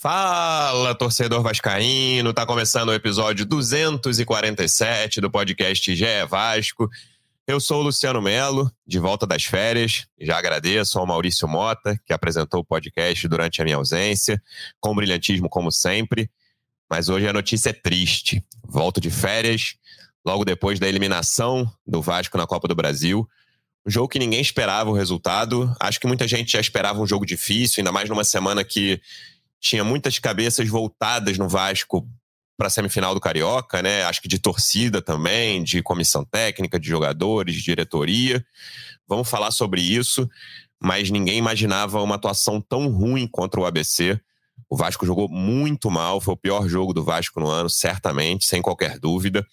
Fala, torcedor vascaíno! Tá começando o episódio 247 do podcast GE Vasco. Eu sou o Luciano Melo, de volta das férias. Já agradeço ao Maurício Mota, que apresentou o podcast durante a minha ausência, com brilhantismo como sempre. Mas hoje a notícia é triste. Volto de férias, logo depois da eliminação do Vasco na Copa do Brasil. Um jogo que ninguém esperava o resultado. Acho que muita gente já esperava um jogo difícil, ainda mais numa semana que tinha muitas cabeças voltadas no Vasco para a semifinal do Carioca, né? Acho que de torcida também, de comissão técnica, de jogadores, de diretoria. Vamos falar sobre isso, mas ninguém imaginava uma atuação tão ruim contra o ABC. O Vasco jogou muito mal, foi o pior jogo do Vasco no ano, certamente, sem qualquer dúvida.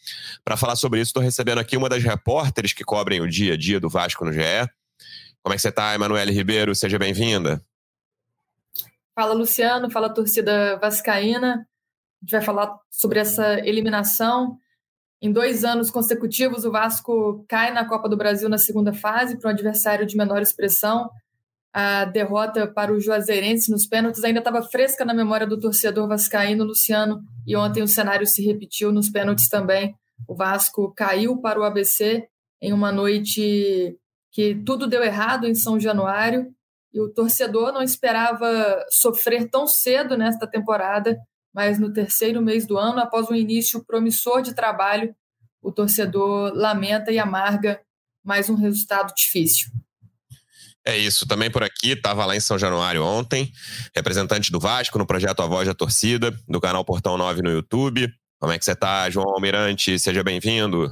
Para falar sobre isso, estou recebendo aqui uma das repórteres que cobrem o dia a dia do Vasco no GE. Como é que você está, Emanuele Ribeiro? Seja bem-vinda. Fala Luciano, fala torcida vascaína. A gente vai falar sobre essa eliminação. Em dois anos consecutivos, o Vasco cai na Copa do Brasil na segunda fase para um adversário de menor expressão. A derrota para o Juazeirense nos pênaltis ainda estava fresca na memória do torcedor vascaíno, Luciano, e ontem o cenário se repetiu nos pênaltis também. O Vasco caiu para o ABC em uma noite que tudo deu errado em São Januário e o torcedor não esperava sofrer tão cedo nesta temporada, mas no terceiro mês do ano, após um início promissor de trabalho, o torcedor lamenta e amarga mais um resultado difícil. É isso, também por aqui, estava lá em São Januário ontem, representante do Vasco no projeto A Voz da Torcida, do canal Portão 9 no YouTube. Como é que você está, João Almirante? Seja bem-vindo.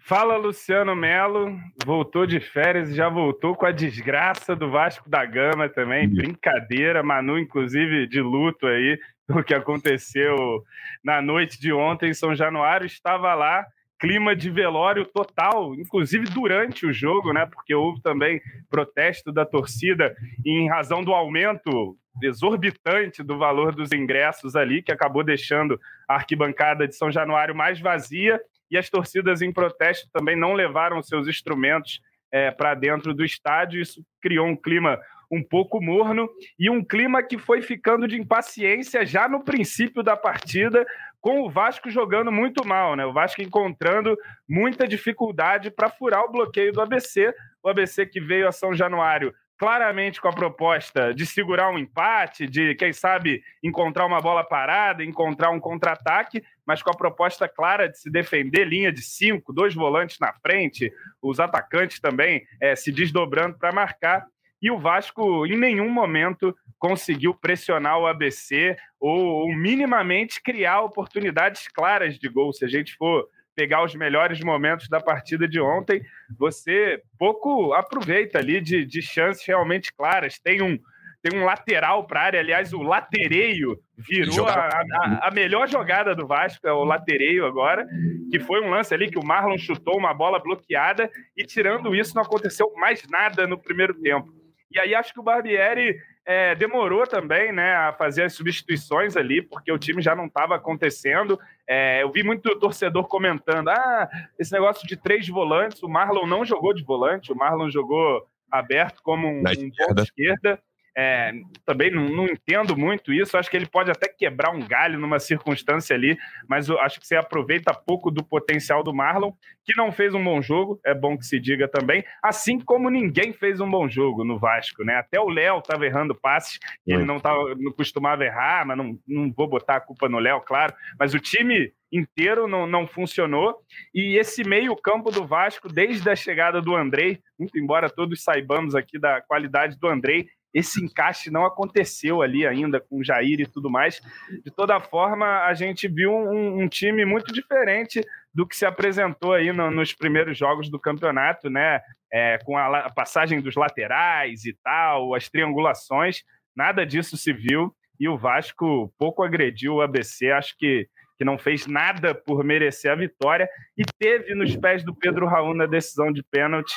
Fala Luciano Melo, voltou de férias e já voltou com a desgraça do Vasco da Gama também. Uhum. Brincadeira, Manu, inclusive, de luto aí, o que aconteceu na noite de ontem em São Januário. Estava lá, clima de velório total, inclusive durante o jogo, né? Porque houve também protesto da torcida em razão do aumento exorbitante do valor dos ingressos ali, que acabou deixando a arquibancada de São Januário mais vazia e as torcidas em protesto também não levaram seus instrumentos é, para dentro do estádio. Isso criou um clima um pouco morno e um clima que foi ficando de impaciência já no princípio da partida, com o Vasco jogando muito mal, né? O Vasco encontrando muita dificuldade para furar o bloqueio do ABC. O ABC que veio a São Januário claramente com a proposta de segurar um empate, de, quem sabe, encontrar uma bola parada, encontrar um contra-ataque, mas com a proposta clara de se defender, linha de cinco, dois volantes na frente, os atacantes também é, se desdobrando para marcar. E o Vasco, em nenhum momento, conseguiu pressionar o ABC ou, ou minimamente criar oportunidades claras de gol. Se a gente for pegar os melhores momentos da partida de ontem, você pouco aproveita ali de, de chances realmente claras. Tem um, tem um lateral para a área, aliás, o latereio virou a, a, a, melhor jogada do Vasco, é o latereio agora, que foi um lance ali que o Marlon chutou uma bola bloqueada e tirando isso não aconteceu mais nada no primeiro tempo. E aí acho que o Barbieri é, demorou também né, a fazer as substituições ali, porque o time já não estava acontecendo. É, eu vi muito torcedor comentando: ah, esse negócio de três volantes, o Marlon não jogou de volante, o Marlon jogou aberto como um, um esquerda. esquerda. É, também não, não, entendo muito isso. Acho que ele pode até quebrar um galho numa circunstância ali, mas eu acho que você aproveita pouco do potencial do Marlon, que não fez um bom jogo, é bom que se diga também, assim como ninguém fez um bom jogo no Vasco, né? Até o Léo estava errando passes, que ele não, tava, não costumava errar, mas não, não vou botar a culpa no Léo, claro, mas o time inteiro não, não funcionou. E esse meio-campo do Vasco, desde a chegada do Andrei, muito embora todos saibamos aqui da qualidade do Andrei, esse encaixe não aconteceu ali ainda com o Jair e tudo mais. De toda forma, a gente viu um, um time muito diferente do que se apresentou aí no, nos primeiros jogos do campeonato, né? É, com a, a passagem dos laterais e tal, as triangulações, nada disso se viu. E o Vasco pouco agrediu o ABC, acho que, que não fez nada por merecer a vitória e teve nos pés do Pedro Raul na decisão de pênalti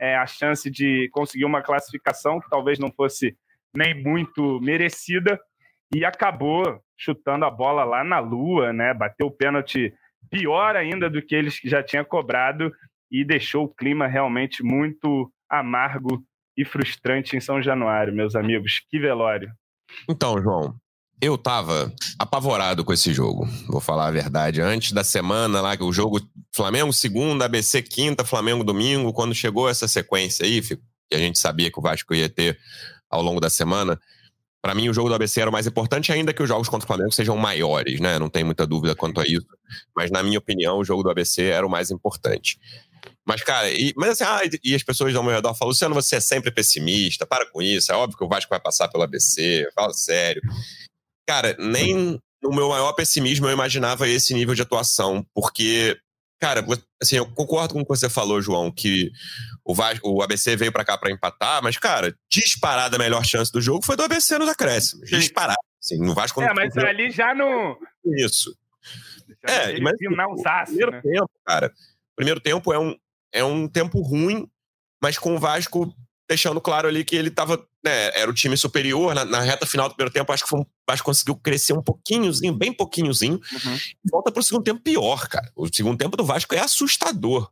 é, a chance de conseguir uma classificação que talvez não fosse nem muito merecida e acabou chutando a bola lá na lua, né? Bateu o pênalti pior ainda do que eles que já tinha cobrado e deixou o clima realmente muito amargo e frustrante em São Januário, meus amigos. Que velório. Então, João, Eu tava apavorado com esse jogo, vou falar a verdade. Antes da semana lá, que o jogo Flamengo segunda, ABC quinta, Flamengo domingo, quando chegou essa sequência aí, que a gente sabia que o Vasco ia ter ao longo da semana, para mim o jogo do ABC era o mais importante, ainda que os jogos contra o Flamengo sejam maiores, né? Não tem muita dúvida quanto a isso. Mas na minha opinião, o jogo do ABC era o mais importante. Mas, cara, e, mas assim, ah, e as pessoas ao meu redor falam, Luciano, você é sempre pessimista, para com isso, é óbvio que o Vasco vai passar pelo ABC, fala sério. Cara, nem no meu maior pessimismo eu imaginava esse nível de atuação, porque, cara, assim, eu concordo com o que você falou, João, que o, Vasco, o ABC veio para cá para empatar, mas, cara, disparada a melhor chance do jogo foi do ABC nos acréscimos. Disparada. Assim, no Vasco É, mas ali já no. Isso. É, mas não o primeiro né? tempo, cara. Primeiro tempo é um, é um tempo ruim, mas com o Vasco deixando claro ali que ele estava né, era o time superior na, na, reta final do primeiro tempo. Acho que foi um, que conseguiu crescer um pouquinhozinho, bem pouquinhozinho. Uhum. Volta para o segundo tempo pior, cara. O segundo tempo do Vasco é assustador.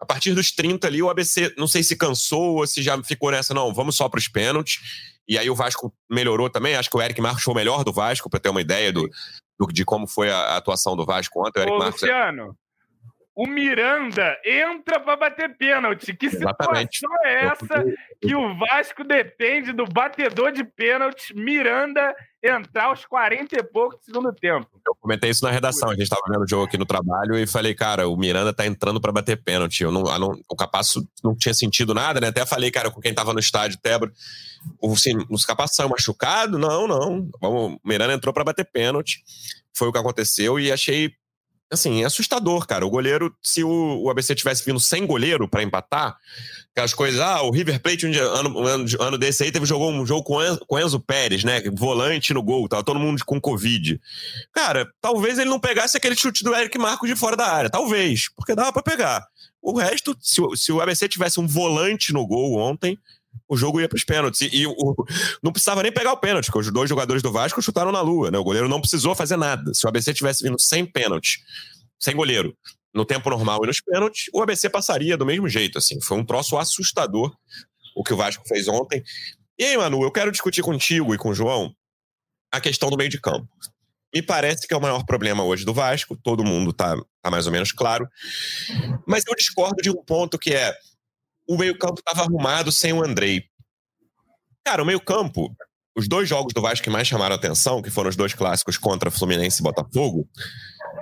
A partir dos 30 ali, o ABC não sei se cansou ou se já ficou nessa, não, vamos só para os pênaltis. E aí o Vasco melhorou também. Acho que o Eric Marcos foi o melhor do Vasco, para ter uma ideia do, do, de como foi a, atuação do Vasco ontem. O Eric Ô, Marcos é Luciano, é o Miranda entra para bater pênalti. Que Exatamente. situação é essa que o Vasco depende do batedor de pênalti, Miranda, entrar aos 40 e pouco do segundo tempo? Eu comentei isso na redação. A gente estava vendo o jogo aqui no trabalho e falei, cara, o Miranda tá entrando para bater pênalti. Eu não, eu não, o Capasso não tinha sentido nada, né? Até falei, cara, com quem tava no estádio, Tebro, assim, os Capasso saiu machucado? Não, não. O Miranda entrou para bater pênalti. Foi o que aconteceu e achei assim, é assustador, cara. O goleiro, se o, o ABC tivesse vindo sem goleiro para empatar, aquelas coisas, ah, o River Plate um, dia, ano, um ano desse aí teve jogou um jogo com Enzo, com Enzo Pérez, né? Volante no gol, tava todo mundo com Covid. Cara, talvez ele não pegasse aquele chute do Eric Marcos de fora da área, talvez, porque dava para pegar. O resto, se, se o ABC tivesse um volante no gol ontem, o jogo ia para os pênaltis. E, e o, não precisava nem pegar o pênalti, porque os dois jogadores do Vasco chutaram na lua, né? O goleiro não precisou fazer nada. Se o ABC tivesse vindo sem pênalti, sem goleiro, no tempo normal e nos pênaltis, o ABC passaria do mesmo jeito, assim. Foi um troço assustador o que o Vasco fez ontem. E aí, Manu, eu quero discutir contigo e com o João a questão do meio de campo. Me parece que é o maior problema hoje do Vasco, todo mundo tá, tá mais ou menos claro. Mas eu discordo de um ponto que é o meio-campo estava arrumado sem o Andrei. Cara, o meio-campo, os dois jogos do Vasco que mais chamaram atenção, que foram os dois clássicos contra Fluminense e Botafogo,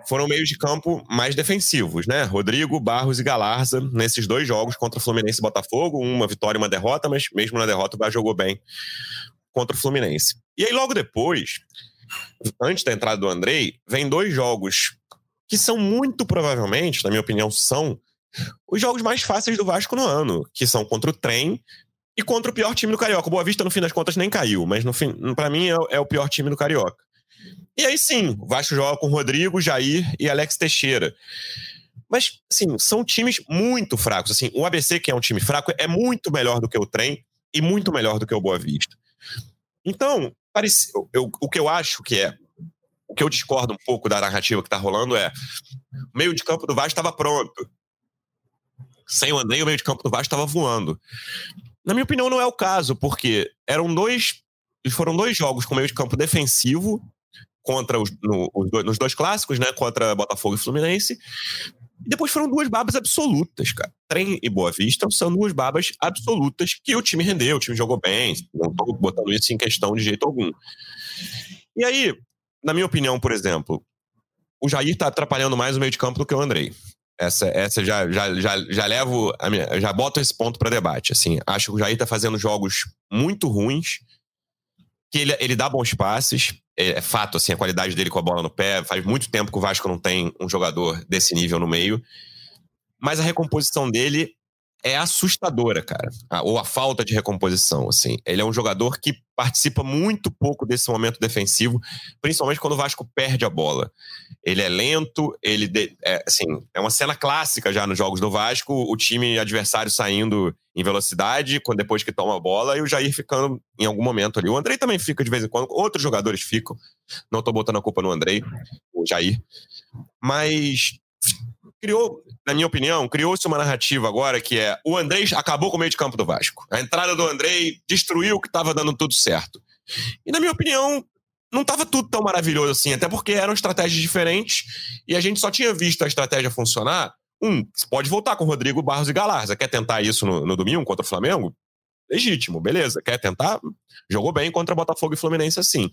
foram meios de campo mais defensivos, né? Rodrigo, Barros e Galarza, nesses dois jogos contra Fluminense e Botafogo, uma vitória e uma derrota, mas mesmo na derrota o Vasco jogou bem contra o Fluminense. E aí logo depois, antes da entrada do Andrei, vem dois jogos que são muito provavelmente, na minha opinião, são os jogos mais fáceis do Vasco no ano, que são contra o Trem e contra o pior time do Carioca. O Boa Vista, no fim das contas, nem caiu, mas no fim, para mim é, é, o pior time do Carioca. E aí sim, o Vasco joga com Rodrigo, Jair e Alex Teixeira. Mas, sim, são times muito fracos. Assim, o ABC, que é um time fraco, é muito melhor do que o Trem e muito melhor do que o Boa Vista. Então, parece, eu, o que eu acho que é o que eu discordo um pouco da narrativa que está rolando é o meio de campo do Vasco estava pronto sem o André, o meio de campo do Vasco estava voando. Na minha opinião, não é o caso, porque eram dois. Foram dois jogos com meio de campo defensivo contra os, no, os dois, nos dois clássicos, né? Contra Botafogo e Fluminense. E depois foram duas babas absolutas, cara. Trem e Boa Vista são duas babas absolutas que o time rendeu, o time jogou bem. Não estou botando isso em questão de jeito algum. E aí, na minha opinião, por exemplo, o Jair está atrapalhando mais o meio de campo do que o Andrei. Essa, essa já, já, já, já levo, minha, já boto esse ponto para debate. Assim, acho que o Jair tá fazendo jogos muito ruins, que ele, ele dá bons passes. É, é, fato, assim, a qualidade dele com a bola no pé. Faz muito tempo que o Vasco não tem um jogador desse nível no meio. Mas a recomposição dele é assustadora, cara. ou a falta de recomposição, assim. Ele é um jogador que participa muito pouco desse momento defensivo, principalmente quando o Vasco perde a bola. Ele é lento, ele de, é, assim, é uma cena clássica já nos jogos do Vasco, o time adversário saindo em velocidade quando depois que toma a bola e o Jair ficando em algum momento ali. O Andrei também fica de vez em quando, outros jogadores ficam. Não tô botando a culpa no Andrei, o Jair. Mas criou, na minha opinião, criou-se uma narrativa agora que é o Andrei acabou com o meio de campo do Vasco. A entrada do Andrei destruiu o que estava dando tudo certo. E na minha opinião, não estava tudo tão maravilhoso assim, até porque eram estratégias diferentes e a gente só tinha visto a estratégia funcionar. Um, pode voltar com Rodrigo Barros e Galarza. Quer tentar isso no, no domingo contra o Flamengo? Legítimo, beleza. Quer tentar? Jogou bem contra Botafogo e Fluminense assim.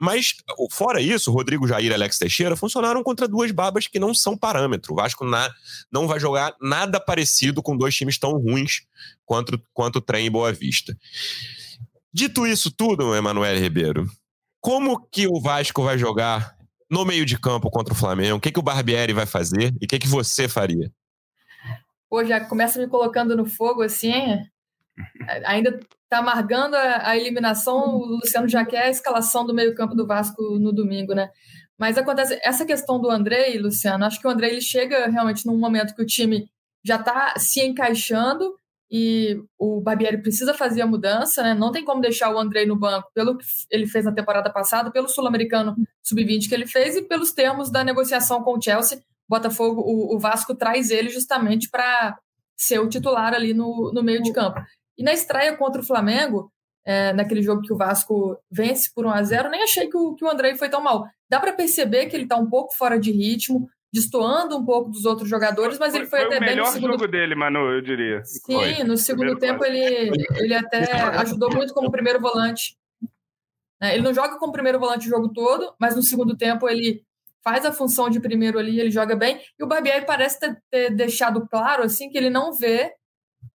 Mas, fora isso, Rodrigo Jair e Alex Teixeira funcionaram contra duas babas que não são parâmetro. O Vasco na, não vai jogar nada parecido com dois times tão ruins quanto, quanto o Trem e Boa Vista. Dito isso tudo, Emanuel Ribeiro, como que o Vasco vai jogar no meio de campo contra o Flamengo? O que, que o Barbieri vai fazer e o que, que você faria? Pô, já começa me colocando no fogo assim. Ainda está amargando a, a, eliminação, o Luciano já quer a escalação do meio-campo do Vasco no domingo, né? Mas acontece essa questão do Andrei, Luciano, acho que o Andrei ele chega realmente num momento que o time já está se encaixando e o Barbieri precisa fazer a mudança, né? Não tem como deixar o Andrei no banco pelo que ele fez na temporada passada, pelo sul-americano sub-20 que ele fez e pelos termos da negociação com o Chelsea. Botafogo, o, o Vasco traz ele justamente para ser o titular ali no, no meio de campo. E na estreia contra o Flamengo, é, naquele jogo que o Vasco vence por 1 a 0 nem achei que o, que o Andrei foi tão mal. Dá para perceber que ele está um pouco fora de ritmo, destoando um pouco dos outros jogadores, mas foi, ele foi, foi até bem no segundo... jogo dele, Manu, eu diria. Sim, foi. no segundo tempo ele, ele até ajudou muito como primeiro volante. É, ele não joga como primeiro volante o jogo todo, mas no segundo tempo ele faz a função de primeiro ali, ele joga bem. E o Barbieri parece ter, ter deixado claro assim que ele não vê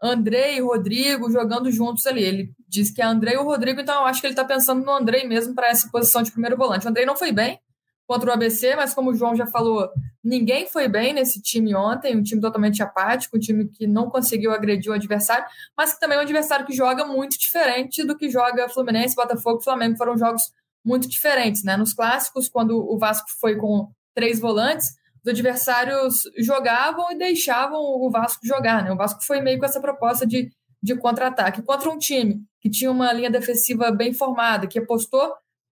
André e Rodrigo jogando juntos ali. Ele diz que é André e o Rodrigo, então eu acho que ele está pensando no André mesmo para essa posição de primeiro volante. O André não foi bem, contra o ABC, mas como o João já falou, ninguém foi bem nesse time ontem, um time totalmente apático, um time que não conseguiu agredir o adversário, mas que também é um adversário que joga muito diferente do que joga Fluminense, Botafogo Flamengo, foram jogos muito diferentes, né? Nos clássicos, quando o Vasco foi com três volantes, os adversários jogavam e deixavam o Vasco jogar, né? O Vasco foi meio com essa proposta de, de contra-ataque. Contra um time que tinha uma linha defensiva bem formada, que apostou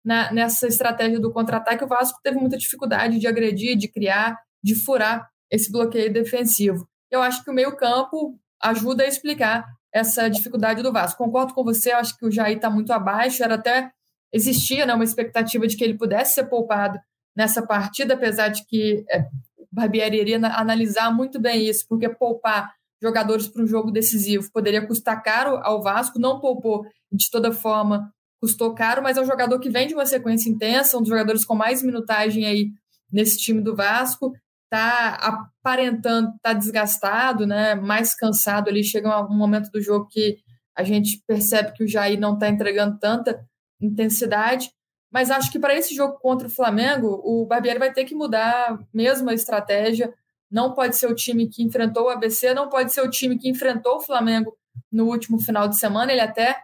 na, nessa estratégia do contra-ataque, o Vasco teve muita dificuldade de agredir, de criar, de furar esse bloqueio defensivo. Eu acho que o meio-campo ajuda a explicar essa dificuldade do Vasco. Concordo com você, acho que o Jair está muito abaixo, era até existia né, uma expectativa de que ele pudesse ser poupado nessa partida, apesar de que é, Barbieri iria analisar muito bem isso, porque poupar jogadores para um jogo decisivo poderia custar caro ao Vasco, não poupou de toda forma custou caro, mas é um jogador que vem de uma sequência intensa, um dos jogadores com mais minutagem aí nesse time do Vasco, tá aparentando, tá desgastado, né, mais cansado ali, chega um momento do jogo que a gente percebe que o Jair não está entregando tanta intensidade, mas acho que para esse jogo contra o Flamengo, o Barbieri vai ter que mudar mesmo a estratégia, não pode ser o time que enfrentou o ABC, não pode ser o time que enfrentou o Flamengo no último final de semana, ele até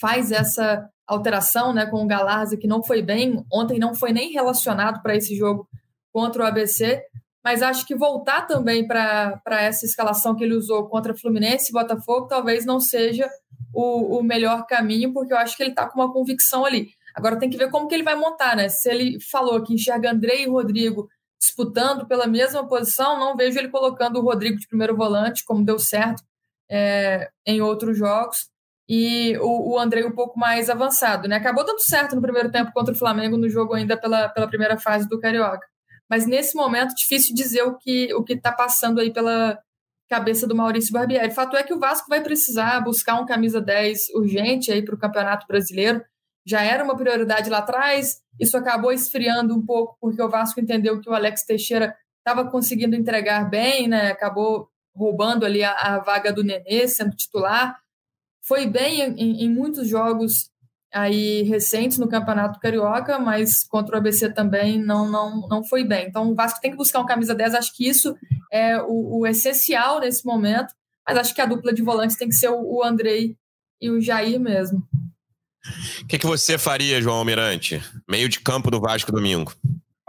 faz essa alteração né, com o Galarza, que não foi bem, ontem não foi nem relacionado para esse jogo contra o ABC, mas acho que voltar também para essa escalação que ele usou contra Fluminense e Botafogo talvez não seja o, o melhor caminho, porque eu acho que ele está com uma convicção ali. Agora tem que ver como que ele vai montar, né? Se ele falou que enxerga André e Rodrigo disputando pela mesma posição, não vejo ele colocando o Rodrigo de primeiro volante, como deu certo é, em outros jogos e o, o André um pouco mais avançado. Né? Acabou dando certo no primeiro tempo contra o Flamengo, no jogo ainda pela, pela primeira fase do Carioca. Mas nesse momento, difícil dizer o que o está passando aí pela cabeça do Maurício Barbieri. Fato é que o Vasco vai precisar buscar um camisa 10 urgente aí para o Campeonato Brasileiro. Já era uma prioridade lá atrás, isso acabou esfriando um pouco, porque o Vasco entendeu que o Alex Teixeira estava conseguindo entregar bem, né? acabou roubando ali a, a vaga do Nenê, sendo titular foi bem em, em, muitos jogos aí recentes no Campeonato Carioca, mas contra o ABC também não, não, não foi bem. Então o Vasco tem que buscar um camisa 10, acho que isso é o, o essencial nesse momento, mas acho que a dupla de volantes tem que ser o, o Andrei e o Jair mesmo. O que, que você faria, João Almirante? Meio de campo do Vasco domingo.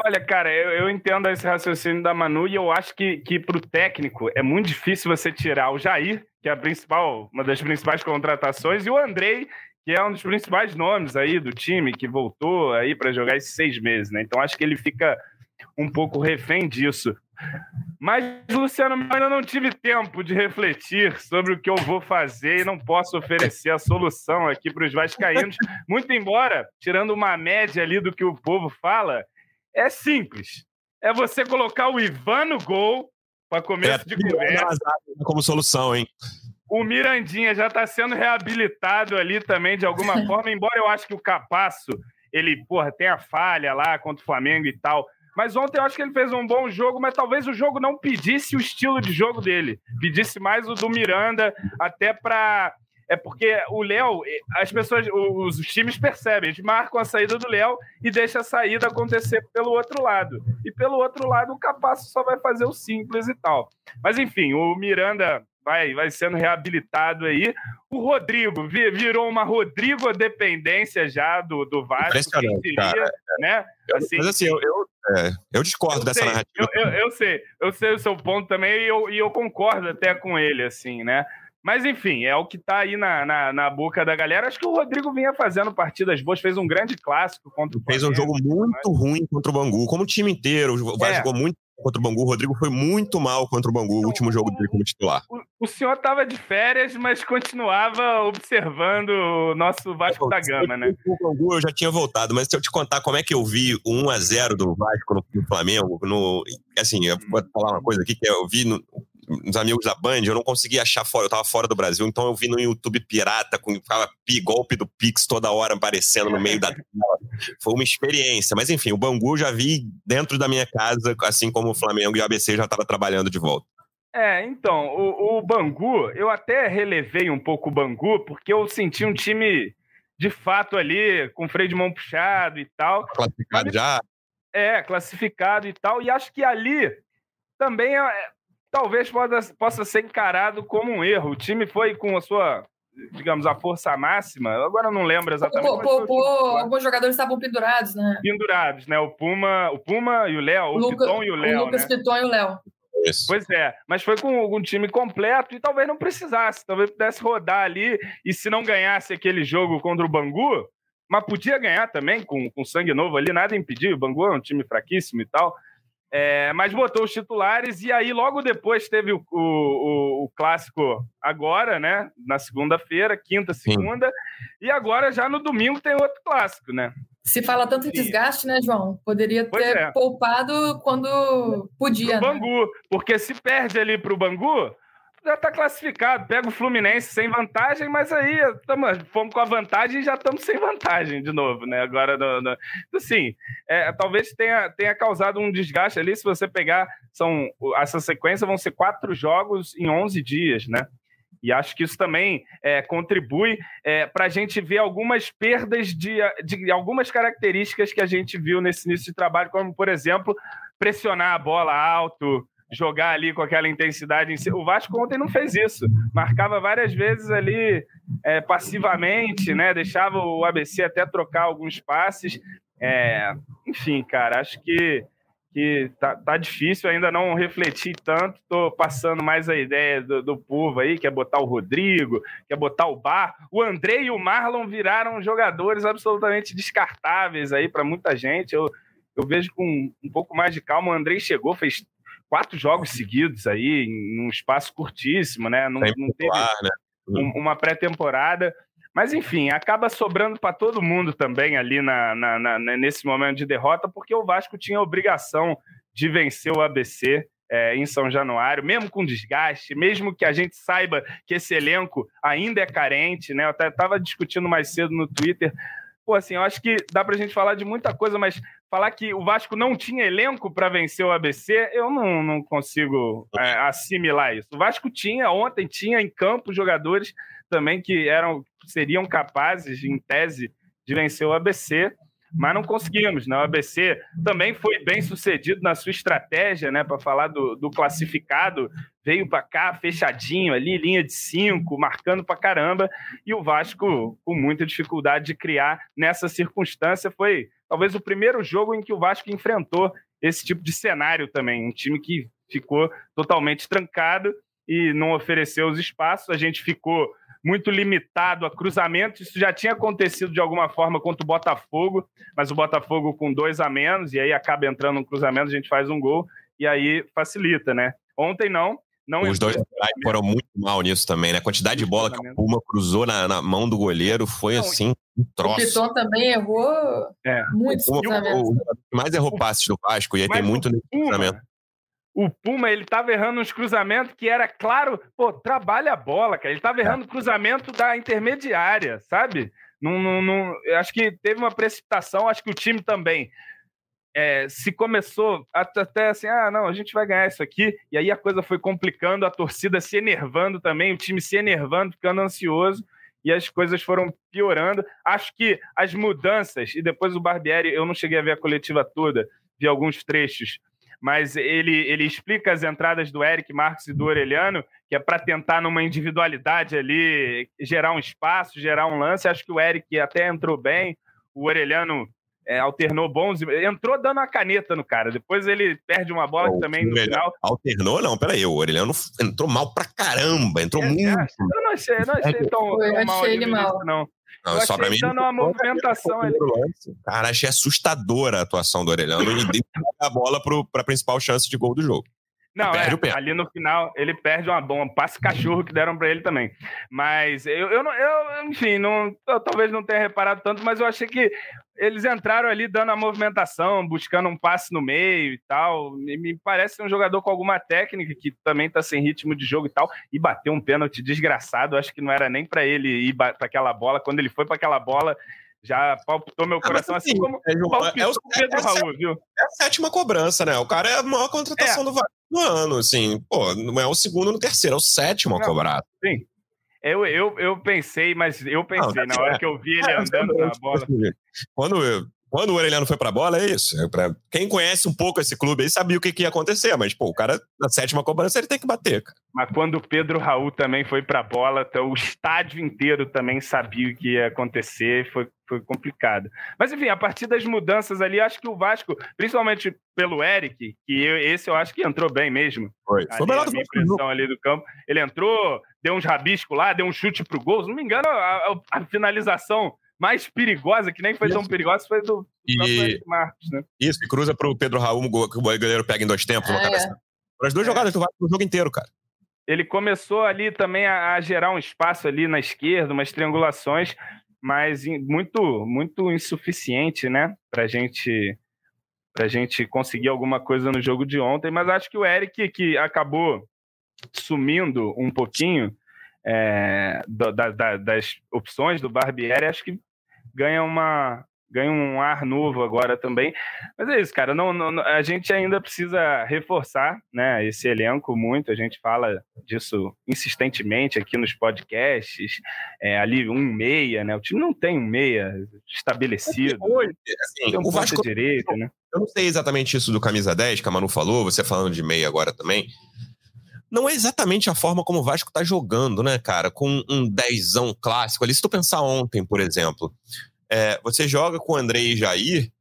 Olha, cara, eu, eu, entendo esse raciocínio da Manu e eu acho que, que para o técnico é muito difícil você tirar o Jair, que é a principal, uma das principais contratações, e o Andrei, que é um dos principais nomes aí do time, que voltou aí para jogar esses seis meses, né? Então acho que ele fica um pouco refém disso. Mas, Luciano, eu ainda não tive tempo de refletir sobre o que eu vou fazer e não posso oferecer a solução aqui para os vascaínos. Muito embora, tirando uma média ali do que o povo fala, é simples. É você colocar o Ivan no gol para começo é, de conversa. Como solução, hein? O Mirandinha já está sendo reabilitado ali também, de alguma forma, embora eu acho que o Capasso, ele, porra, tem a falha lá contra o Flamengo e tal. Mas ontem eu acho que ele fez um bom jogo, mas talvez o jogo não pedisse o estilo de jogo dele. Pedisse mais o do Miranda, até para é porque o Léo, as pessoas, os, times percebem, eles marcam a saída do Léo e deixa a saída acontecer pelo outro lado. E pelo outro lado, o Capasso só vai fazer o simples e tal. Mas enfim, o Miranda vai, vai sendo reabilitado aí. O Rodrigo virou uma Rodrigo dependência já do, do Vasco, quem diria, né? Assim, Mas assim, eu, eu, é, eu discordo eu dessa sei, narrativa. Eu, eu, eu, sei, eu sei o seu ponto também e eu, e eu concordo até com ele, assim, né? Mas enfim, é o que está aí na, na, na, boca da galera. Acho que o Rodrigo vinha fazendo partidas boas, fez um grande clássico contra o Fez um jogo muito mas... ruim contra o Bangu, como o time inteiro. O Vasco é. jogou muito contra o Bangu. O Rodrigo foi muito mal contra o Bangu, o então, último jogo dele como titular. O, o senhor estava de férias, mas continuava observando o nosso Vasco da Gama, né? O Bangu eu já tinha voltado, mas se eu te contar como é que eu vi o 1 a 0 do Vasco no, no Flamengo, no, assim, eu vou falar uma coisa aqui que eu vi no, uns amigos da Band, eu não conseguia achar fora, eu tava fora do Brasil, então eu vi no YouTube pirata, com ficava golpe do Pix toda hora aparecendo no meio da tela. Foi uma experiência. Mas enfim, o Bangu já vi dentro da minha casa, assim como o Flamengo e o ABC já estava trabalhando de volta. É, então, o, o Bangu, eu até relevei um pouco o Bangu, porque eu senti um time de fato ali, com freio de mão puxado e tal. Classificado Mas, já? É, classificado e tal. E acho que ali também é, talvez possa, possa ser encarado como um erro. O time foi com a sua, digamos, a força máxima. Agora eu não lembro exatamente. Pô, pô, pô, alguns jogadores estavam pendurados, né? Pendurados, né? O Puma, o Puma e o Léo, o, o Piton e o Léo. O Lucas né? Piton e o Léo. Isso. Pois é, mas foi com um time completo e talvez não precisasse, talvez pudesse rodar ali e se não ganhasse aquele jogo contra o Bangu, mas podia ganhar também com, com sangue novo ali, nada impediu. O Bangu é um time fraquíssimo e tal. É, mas botou os titulares e aí logo depois teve o, o, o clássico agora, né? Na segunda-feira, quinta, segunda, Sim. e agora já no domingo tem outro clássico, né? Se fala tanto em desgaste, né, João? Poderia ter é. poupado quando podia. Pro né? Bangu, porque se perde ali para o Bangu, já está classificado. Pega o Fluminense sem vantagem, mas aí tamo, fomos com a vantagem e já estamos sem vantagem de novo, né? Agora, no, no... assim, é, talvez tenha, tenha causado um desgaste ali. Se você pegar, são essa sequência vão ser quatro jogos em 11 dias, né? E acho que isso também é, contribui é, para a gente ver algumas perdas de, de algumas características que a gente viu nesse início de trabalho, como, por exemplo, pressionar a bola alto, jogar ali com aquela intensidade. O Vasco ontem não fez isso. Marcava várias vezes ali é, passivamente, né? Deixava o ABC até trocar alguns passes. É, enfim, cara, acho que, que tá, tá difícil, ainda não refleti tanto. Tô passando mais a ideia do, do povo aí, quer botar o Rodrigo, quer botar o Bar. O André e o Marlon viraram jogadores absolutamente descartáveis aí para muita gente. Eu, eu vejo com um pouco mais de calma. O Andrei chegou, fez quatro jogos seguidos aí, em um espaço curtíssimo, né? Não, não teve né? um, uma pré-temporada. Mas, enfim, acaba sobrando para todo mundo também ali na, na, na, nesse momento de derrota, porque o Vasco tinha a obrigação de vencer o ABC é, em São Januário, mesmo com desgaste, mesmo que a gente saiba que esse elenco ainda é carente, né? Eu até estava discutindo mais cedo no Twitter pô, assim, eu acho que dá pra gente falar de muita coisa, mas falar que o Vasco não tinha elenco para vencer o ABC, eu não, não consigo é, assimilar isso. O Vasco tinha, ontem tinha em campo jogadores também que eram seriam capazes, em tese, de vencer o ABC mas não conseguimos. Né? O ABC também foi bem sucedido na sua estratégia, né? Para falar do, do, classificado, veio para cá fechadinho ali, linha de cinco, marcando para caramba, e o Vasco com muita dificuldade de criar nessa circunstância. Foi talvez o primeiro jogo em que o Vasco enfrentou esse tipo de cenário também. Um time que ficou totalmente trancado e não ofereceu os espaços. A gente ficou muito limitado a cruzamentos. Isso já tinha acontecido de alguma forma contra o Botafogo, mas o Botafogo com dois a menos, e aí acaba entrando um cruzamento, a gente faz um gol. e aí facilita, né? Ontem não, não Os dois foram muito mal nisso também, né? A quantidade de bola que o Puma cruzou na, na mão do goleiro foi não, assim, um troço. O Piton também errou é. muito o, o, o, mais errou passes do Vasco, e aí Mas tem muito nesse cruzamento. O Puma, ele tava errando uns cruzamentos que era claro, pô, trabalha a bola, cara. Ele tava errando o cruzamento da intermediária, sabe? Não, não, não, acho que teve uma precipitação, acho que o time também é, se começou até assim, ah, não, a gente vai ganhar isso aqui, e aí a coisa foi complicando, a torcida se enervando também, o time se enervando, ficando ansioso, e as coisas foram piorando. Acho que as mudanças, e depois o Barbieri, eu não cheguei a ver a coletiva toda, vi alguns trechos, mas ele, ele explica as entradas do Eric Marques e do Orelhano, que é para tentar, numa individualidade ali, gerar um espaço, gerar um lance. Acho que o Eric até entrou bem, o Orelhano é, alternou bons. Entrou dando a caneta no cara. Depois ele perde uma bola oh, também no final. Alternou, não, peraí. O Orelhano entrou mal pra caramba. Entrou é, muito. É, eu não achei, não achei tão, tão mal. Achei ele mal. Não. Não, eu só pra mim. Dando uma movimentação ali. Cara, achei assustadora a atuação do Orelhano e deu a bola pro, pra principal chance de gol do jogo. Não, é, ali no final ele perde uma bomba, passe cachorro que deram para ele também. Mas eu, eu, eu enfim, não, eu, talvez não tenha reparado tanto, mas eu achei que eles entraram ali dando a movimentação, buscando um passe no meio e tal. E me parece um jogador com alguma técnica que também tá sem ritmo de jogo e tal. E bateu um pênalti desgraçado. Acho que não era nem para ele ir para aquela bola. Quando ele foi para aquela bola, já palpitou meu ah, coração, ah, assim, assim, como é, palpitou é o, o Pedro é, Raul, viu? É a sétima cobrança, né? O cara é a maior contratação é. do, do ano, assim. Pô, não é o segundo no terceiro, é o sétimo a cobrar. Sim. Eu, eu, eu pensei, mas eu pensei, não, na hora que eu vi ele andando na bola. Quando eu, quando o Orelhano foi pra bola, é isso. É pra... Quem conhece um pouco esse clube aí sabia o que, que ia acontecer, mas, pô, o cara, na sétima cobrança, ele tem que bater, cara. Mas quando o Pedro Raul também foi pra bola, então, o estádio inteiro também sabia o que ia acontecer, foi, foi complicado. Mas, enfim, a partir das mudanças ali, acho que o Vasco, principalmente pelo Eric, que eu, esse eu acho que entrou bem mesmo. Foi. foi a minha impressão ali do campo. Ele entrou, deu uns rabiscos lá, deu um chute pro gol. Se não me engano, a, a finalização mais perigosa, que nem foi tão perigosa, foi do, do e... Marcos, né? Isso, e cruza pro Pedro Raul, que o goleiro pega em dois tempos. É. As duas é. jogadas do Vasco no jogo inteiro, cara. Ele começou ali também a, a, gerar um espaço ali na esquerda, umas triangulações, mas muito, muito insuficiente, né? Pra gente, pra gente conseguir alguma coisa no jogo de ontem. Mas acho que o Eric, que acabou sumindo um pouquinho, é, da, da, das opções do Barbieri, acho que ganha uma ganha um ar novo agora também. Mas é isso, cara. Não, não, a gente ainda precisa reforçar né, esse elenco muito. A gente fala disso insistentemente aqui nos podcasts. É, ali um meia, né? O time não tem um meia estabelecido. Hoje, assim, tem um o Vasco direito, né? Eu não sei exatamente isso do camisa 10 que a Manu falou, você falando de meia agora também não é exatamente a forma como o Vasco tá jogando, né, cara? Com um dezão clássico ali. Se tu pensar ontem, por exemplo, é, você joga com o André e Jair,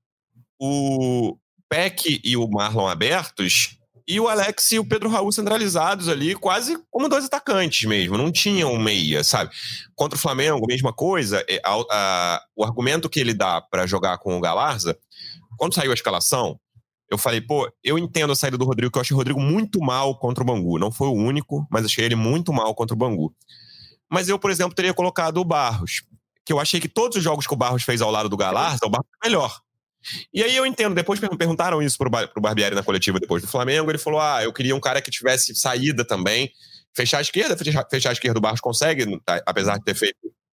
o Peck e o Marlon abertos, e o Alex e o Pedro Raul centralizados ali, quase como dois atacantes mesmo, não tinham um meia, sabe? Contra o Flamengo, mesma coisa. É, a, a, o argumento que ele dá para jogar com o Galarza, quando saiu a escalação, eu falei, pô, eu entendo a saída do Rodrigo, que eu achei o Rodrigo muito mal contra o Bangu. Não foi o único, mas achei ele muito mal contra o Bangu. Mas eu, por exemplo, teria colocado o Barros, que eu achei que todos os jogos que o Barros fez ao lado do Galarza, o Barros foi melhor. E aí eu entendo, depois perguntaram isso pro, pro Barbieri na coletiva depois do Flamengo, ele falou, ah, eu queria um cara que tivesse saída também, fechar a esquerda, fechar a esquerda o Barros consegue, apesar de ter feito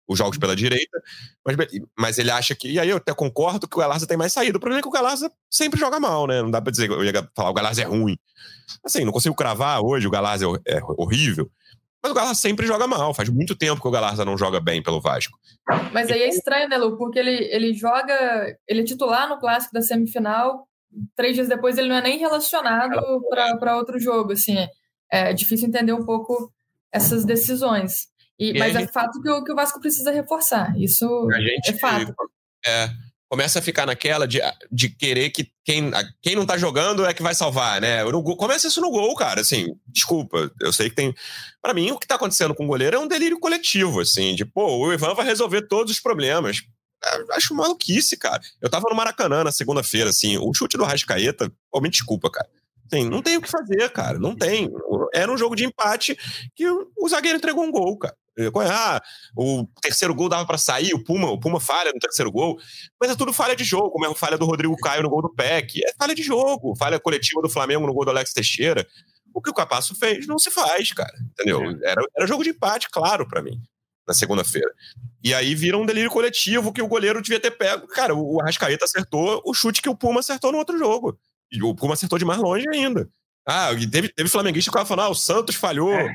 os jogos pela direita, mas, mas ele acha que. E aí eu até concordo que o Galarza tem mais saída. O problema é que o Galarza sempre joga mal, né? Não dá pra dizer, eu ia falar, o Galarza é ruim. Assim, não consigo cravar hoje, o Galarza é, é horrível. Mas o Galarza sempre joga mal. Faz muito tempo que o Galarza não joga bem pelo Vasco. Mas aí é estranho, né, Lu? Porque ele, ele joga. Ele é titular no clássico da semifinal. Três dias depois ele não é nem relacionado para outro jogo. Assim, é, é difícil entender um pouco essas decisões. E, e mas é gente... fato que o, que o Vasco precisa reforçar. Isso é fato. É, começa a ficar naquela de, de querer que quem, quem não tá jogando é que vai salvar, né? Começa isso no gol, cara. Assim, desculpa, eu sei que tem. para mim, o que tá acontecendo com o goleiro é um delírio coletivo, assim, de pô, o Ivan vai resolver todos os problemas. É, acho maluquice, cara. Eu tava no Maracanã na segunda-feira, assim, o chute do Rascaeta, pô, me desculpa, cara. Sim, não tem o que fazer, cara. Não tem. Era um jogo de empate que o zagueiro entregou um gol, cara. Ah, o terceiro gol dava para sair, o Puma, o Puma falha no terceiro gol, mas é tudo falha de jogo, como é a falha do Rodrigo Caio no gol do PEC. É falha de jogo, falha coletiva do Flamengo no gol do Alex Teixeira. O que o Capasso fez não se faz, cara. Entendeu? É. Era, era jogo de empate, claro, para mim, na segunda-feira. E aí vira um delírio coletivo que o goleiro devia ter pego. Cara, o Arrascaeta acertou o chute que o Puma acertou no outro jogo. E o Puma acertou de mais longe ainda. Ah, teve, teve flamenguista que falando, ah, o Santos falhou. É.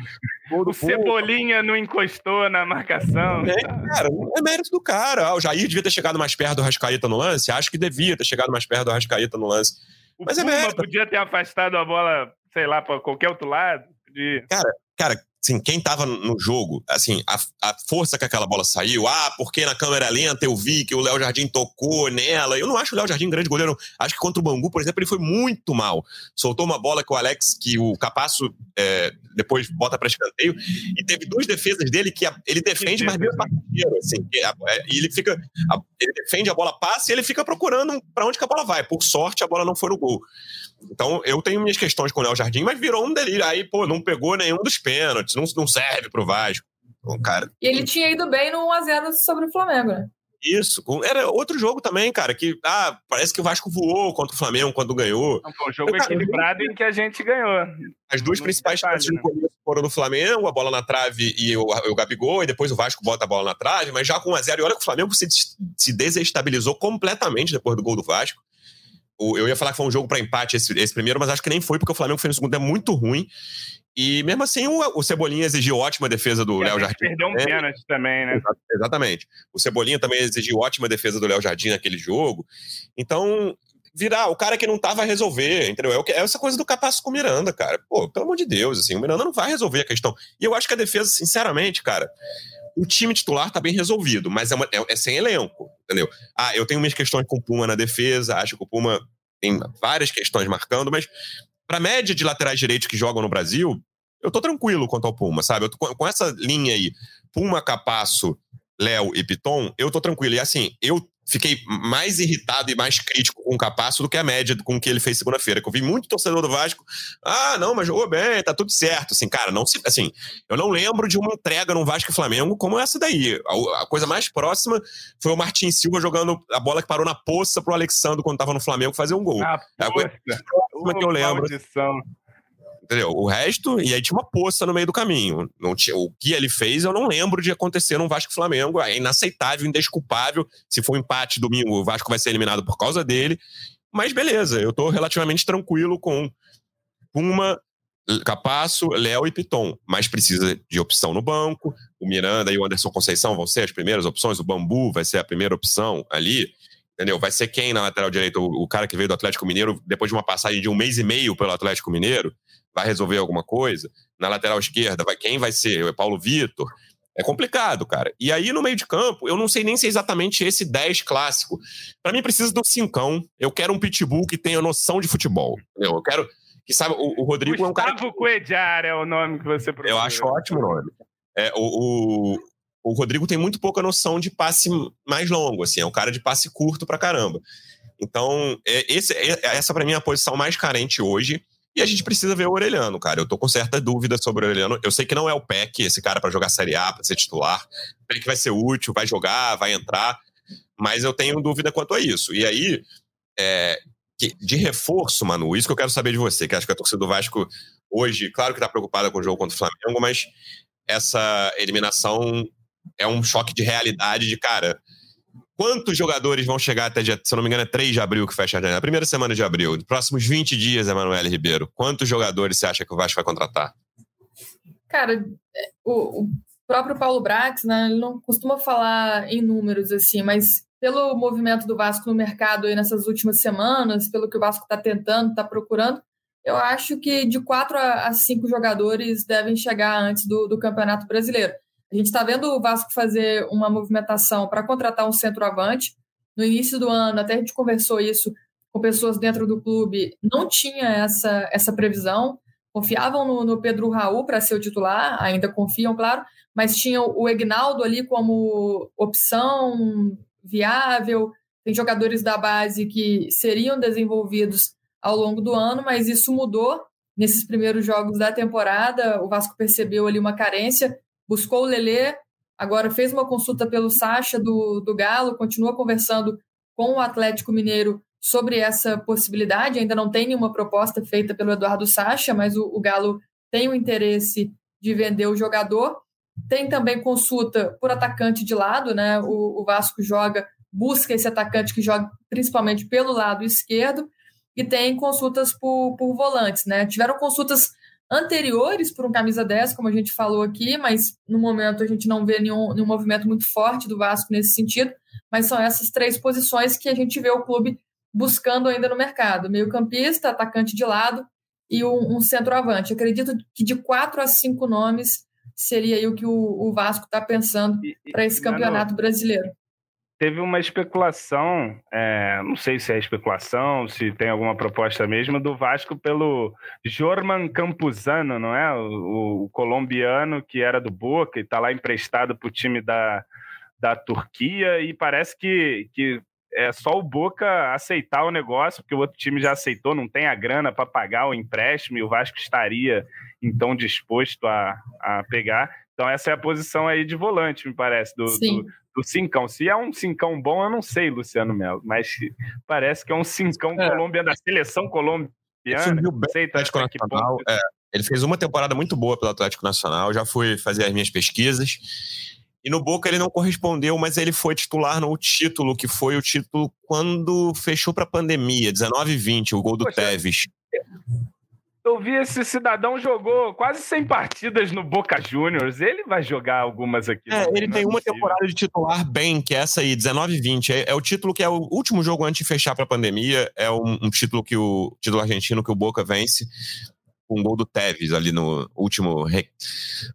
O Cebolinha não encostou na marcação. É, cara, é mérito do cara. Ah, o Jair devia ter chegado mais perto do Rascaeta no lance? Acho que devia ter chegado mais perto do Rascaeta no lance. O Mas é Puma é mérito. podia ter afastado a bola, sei lá, para qualquer outro lado. De... Cara, cara, assim, quem tava no jogo, assim, a, a força que aquela bola saiu, ah, porque na câmera lenta eu vi que o Léo Jardim tocou nela. Eu não acho o Léo Jardim grande goleiro. Acho que contra o Bangu, por exemplo, ele foi muito mal. Soltou uma bola que o Alex, que o Capasso é, depois bota para escanteio, e teve duas defesas dele que a, ele defende, mas meio parceiro, assim. Que a, é, e ele fica. Ele defende, a bola passa e ele fica procurando para onde que a bola vai. Por sorte, a bola não foi no gol. Então, eu tenho minhas questões com o Léo Jardim, mas virou um delírio. Aí, pô, não pegou nenhum dos pênaltis, não, não serve pro Vasco. Então, cara. E ele tinha ido bem no 1x0 sobre o Flamengo, né? Isso. Era outro jogo também, cara, que ah, parece que o Vasco voou contra o Flamengo quando ganhou. Não, foi um jogo cara, equilibrado em que a gente ganhou. As duas principais chances né? foram do Flamengo, a bola na trave e o, o Gabigol, e depois o Vasco bota a bola na trave, mas já com 1x0. E olha que o Flamengo se, se desestabilizou completamente depois do gol do Vasco. Eu ia falar que foi um jogo para empate esse, esse, primeiro, mas acho que nem foi, porque o Flamengo fez no segundo é muito ruim. E mesmo assim, o, o Cebolinha exigiu ótima defesa do Léo Jardim. Perdeu um pênalti também, né? Exatamente. O Cebolinha também exigiu ótima defesa do Léo Jardim naquele jogo. Então, virar o cara que não tava a resolver, entendeu? É, é essa coisa do capaço com o Miranda, cara. Pô, pelo amor de Deus, assim, o Miranda não vai resolver a questão. E eu acho que a defesa, sinceramente, cara, o time titular tá bem resolvido, mas é, uma, é, é, sem elenco, entendeu? Ah, eu tenho minhas questões com o Puma na defesa, acho que o Puma tem várias questões marcando, mas para média de laterais direitos que jogam no Brasil, eu tô tranquilo quanto ao Puma, sabe? Eu tô, com essa linha aí, Puma, Capasso, Léo e Piton, eu tô tranquilo. E assim, eu fiquei mais irritado e mais crítico com o Capasso do que a média com o que ele fez segunda-feira. Que eu vi muito torcedor do Vasco, ah, não, mas jogou bem, tá tudo certo. Assim, cara, não se, assim, eu não lembro de uma entrega no Vasco e Flamengo como essa daí. A, a coisa mais próxima foi o Martin Silva jogando a bola que parou na poça pro Alexandre quando tava no Flamengo fazer um gol. Ah, é a coisa que eu lembro. Maldição. Entendeu? O resto, e aí tinha uma poça no meio do caminho. Não tinha, o que ele fez, eu não lembro de acontecer no Vasco Flamengo. É inaceitável, indesculpável. Se for um empate domingo, o Vasco vai ser eliminado por causa dele. Mas beleza, eu tô relativamente tranquilo com Puma, Capasso, Léo e Piton. Mas precisa de opção no banco. O Miranda e o Anderson Conceição vão ser as primeiras opções. O Bambu vai ser a primeira opção ali. Entendeu? Vai ser quem na lateral direita? O, o cara que veio do Atlético Mineiro depois de uma passagem de um mês e meio pelo Atlético Mineiro vai resolver alguma coisa. Na lateral esquerda, vai, quem vai ser? É Paulo Vitor. É complicado, cara. E aí, no meio de campo, eu não sei nem se é exatamente esse 10 clássico. Para mim, precisa do cincão. Eu quero um pitbull que tenha noção de futebol. Entendeu? Eu quero. Que sabe, o, o Rodrigo Gustavo é um cara. Gustavo Coedjar é o nome que você procura. Eu acho ótimo o nome. É, o, o, o Rodrigo tem muito pouca noção de passe mais longo, assim, é um cara de passe curto pra caramba. Então, é, esse, é, essa para mim é a posição mais carente hoje. E a gente precisa ver o Orelhano, cara. Eu tô com certa dúvida sobre o Orelhano. Eu sei que não é o PEC, esse cara para jogar Série A, para ser titular. O PEC vai ser útil, vai jogar, vai entrar. Mas eu tenho dúvida quanto a isso. E aí, é, de reforço, Manu, isso que eu quero saber de você, que acho que a torcida do Vasco hoje, claro que tá preocupada com o jogo contra o Flamengo, mas essa eliminação é um choque de realidade de, cara, Quantos jogadores vão chegar até dia, se eu não me engano, é 3 de abril que fecha a janela? Primeira semana de abril. Nos próximos 20 dias, Emanuele Ribeiro. Quantos jogadores você acha que o Vasco vai contratar? Cara, o, o próprio Paulo Brax, né, ele não costuma falar em números assim, mas pelo movimento do Vasco no mercado aí nessas últimas semanas, pelo que o Vasco está tentando, está procurando, eu acho que de quatro a cinco jogadores devem chegar antes do, do Campeonato Brasileiro. A gente está vendo o Vasco fazer uma movimentação para contratar um centroavante. No início do ano, até a gente conversou isso com pessoas dentro do clube, não tinha essa, essa previsão. Confiavam no, no Pedro Raul para ser o titular, ainda confiam, claro, mas tinha o Egnaldo ali como opção viável. Tem jogadores da base que seriam desenvolvidos ao longo do ano, mas isso mudou nesses primeiros jogos da temporada. O Vasco percebeu ali uma carência, buscou o Lelê, agora fez uma consulta pelo Sacha do, do Galo, continua conversando com o Atlético Mineiro sobre essa possibilidade. Ainda não tem nenhuma proposta feita pelo Eduardo Sacha, mas o, o Galo tem o interesse de vender o jogador. Tem também consulta por atacante de lado, né? O, o Vasco joga, busca esse atacante que joga principalmente pelo lado esquerdo, e tem consultas por, por volantes, né? Tiveram consultas anteriores por um camisa 10, como a gente falou aqui, mas no momento a gente não vê nenhum, nenhum movimento muito forte do Vasco nesse sentido, mas são essas três posições que a gente vê o clube buscando ainda no mercado: meio-campista, atacante de lado e um, um centroavante. Acredito que de quatro a cinco nomes seria aí o que o, o Vasco está pensando para esse campeonato brasileiro. Teve uma especulação, é, não sei se é especulação, se tem alguma proposta mesmo, do Vasco pelo Jorman Campuzano, não é? O, o colombiano que era do Boca e está lá emprestado para o time da, da Turquia e parece que, que é só o Boca aceitar o negócio, porque o outro time já aceitou, não tem a grana para pagar o empréstimo e o Vasco estaria então disposto a, a pegar. Então, essa é a posição aí de volante, me parece, do, do, do, Cincão. Se é um Cincão bom, eu não sei, Luciano Melo, mas parece que é um Cincão é. colombiano, da seleção colombiana. Não sei Atlético Nacional, é, ele fez uma temporada muito boa pelo Atlético Nacional, já fui fazer as minhas pesquisas. E no Boca ele não correspondeu, mas ele foi titular no título, que foi o título quando fechou para a pandemia, 19 e 20, o gol do Poxa, Tevez. Eu vi esse cidadão jogou quase 100 partidas no Boca Juniors. Ele vai jogar algumas aqui. É, ele tem é uma temporada de titular bem, que é essa aí, 19 e 20. É, é, o título que é o último jogo antes de fechar para a pandemia. É um, um, título que o título argentino que o Boca vence um gol do Tevez ali no último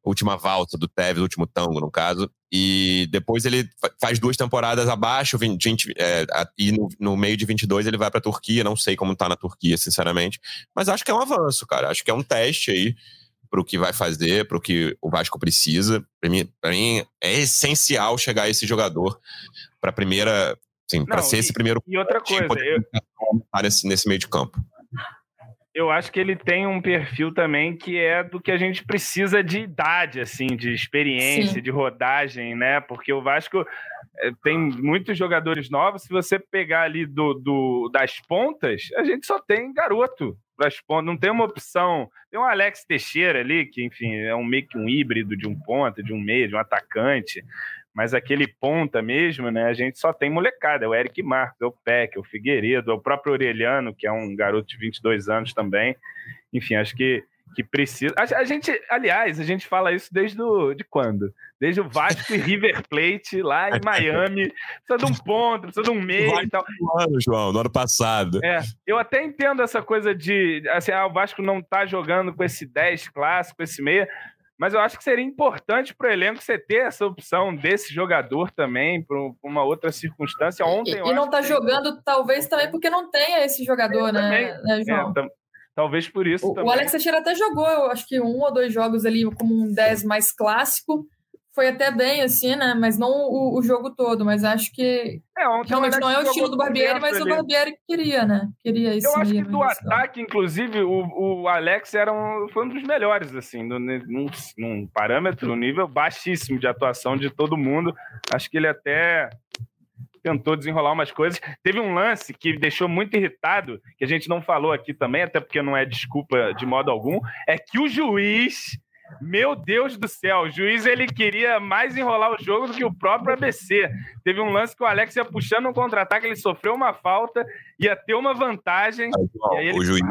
última volta do Tevez, último tango, no caso. E depois ele faz duas temporadas abaixo, 20, 20 é, e no, no, meio de 22 ele vai para a Turquia. Não sei como tá na Turquia, sinceramente. Mas acho que é um avanço, cara. Acho que é um teste aí para o que vai fazer, para o que o Vasco precisa. Para mim, mim, é essencial chegar esse jogador para primeira, assim, para ser esse primeiro. E outra coisa, eu... nesse meio de campo eu acho que ele tem um perfil também que é do que a gente precisa de idade, assim, de experiência, Sim. de rodagem, né? Porque o Vasco eh, tem muitos jogadores novos. Se você pegar ali do, do das pontas, a gente só tem garoto das pontas. Não tem uma opção. Tem um Alex Teixeira ali, que, enfim, é um meio que um híbrido de um ponta, de um meio, de um atacante mas aquele ponta mesmo, né? A gente só tem molecada, é o Eric Marcos, é o Peck, é o Figueiredo, é o próprio Orelhano, que é um garoto de 22 anos também. Enfim, acho que, que precisa. A, a gente, aliás, a gente fala isso desde o, de quando? Desde o Vasco e River Plate lá em Miami. Precisa de um ponto, precisa de um meio e tal. ano, João, no ano passado. É, eu até entendo essa coisa de assim, ah, o Vasco não tá jogando com esse 10 clássico, esse meia, mas eu acho que seria importante para o elenco você ter essa opção desse jogador também, para uma outra circunstância. Ontem. E, e não está jogando, talvez também porque não tenha esse jogador, é, né, né, João? É, talvez por isso o, também. O Alex Teixeira até jogou, eu acho que um ou dois jogos ali como um 10 mais clássico foi até bem, assim, né? Mas não o, o jogo todo, mas acho que é, realmente não é o estilo do Barbieri, mas ali. o Barbieri queria, né? Queria isso. Eu acho que do ataque, inclusive, o, o Alex era um, foi um dos melhores, assim, no, num, num parâmetro, num nível baixíssimo de atuação de todo mundo. Acho que ele até tentou desenrolar umas coisas. Teve um lance que deixou muito irritado, que a gente não falou aqui também, até porque não é desculpa de modo algum, é que o juiz meu Deus do céu, o juiz ele queria mais enrolar o jogo do que o próprio ABC. Teve um lance que o Alex ia puxando um contra-ataque, ele sofreu uma falta, ia ter uma vantagem. Ah, o juiz,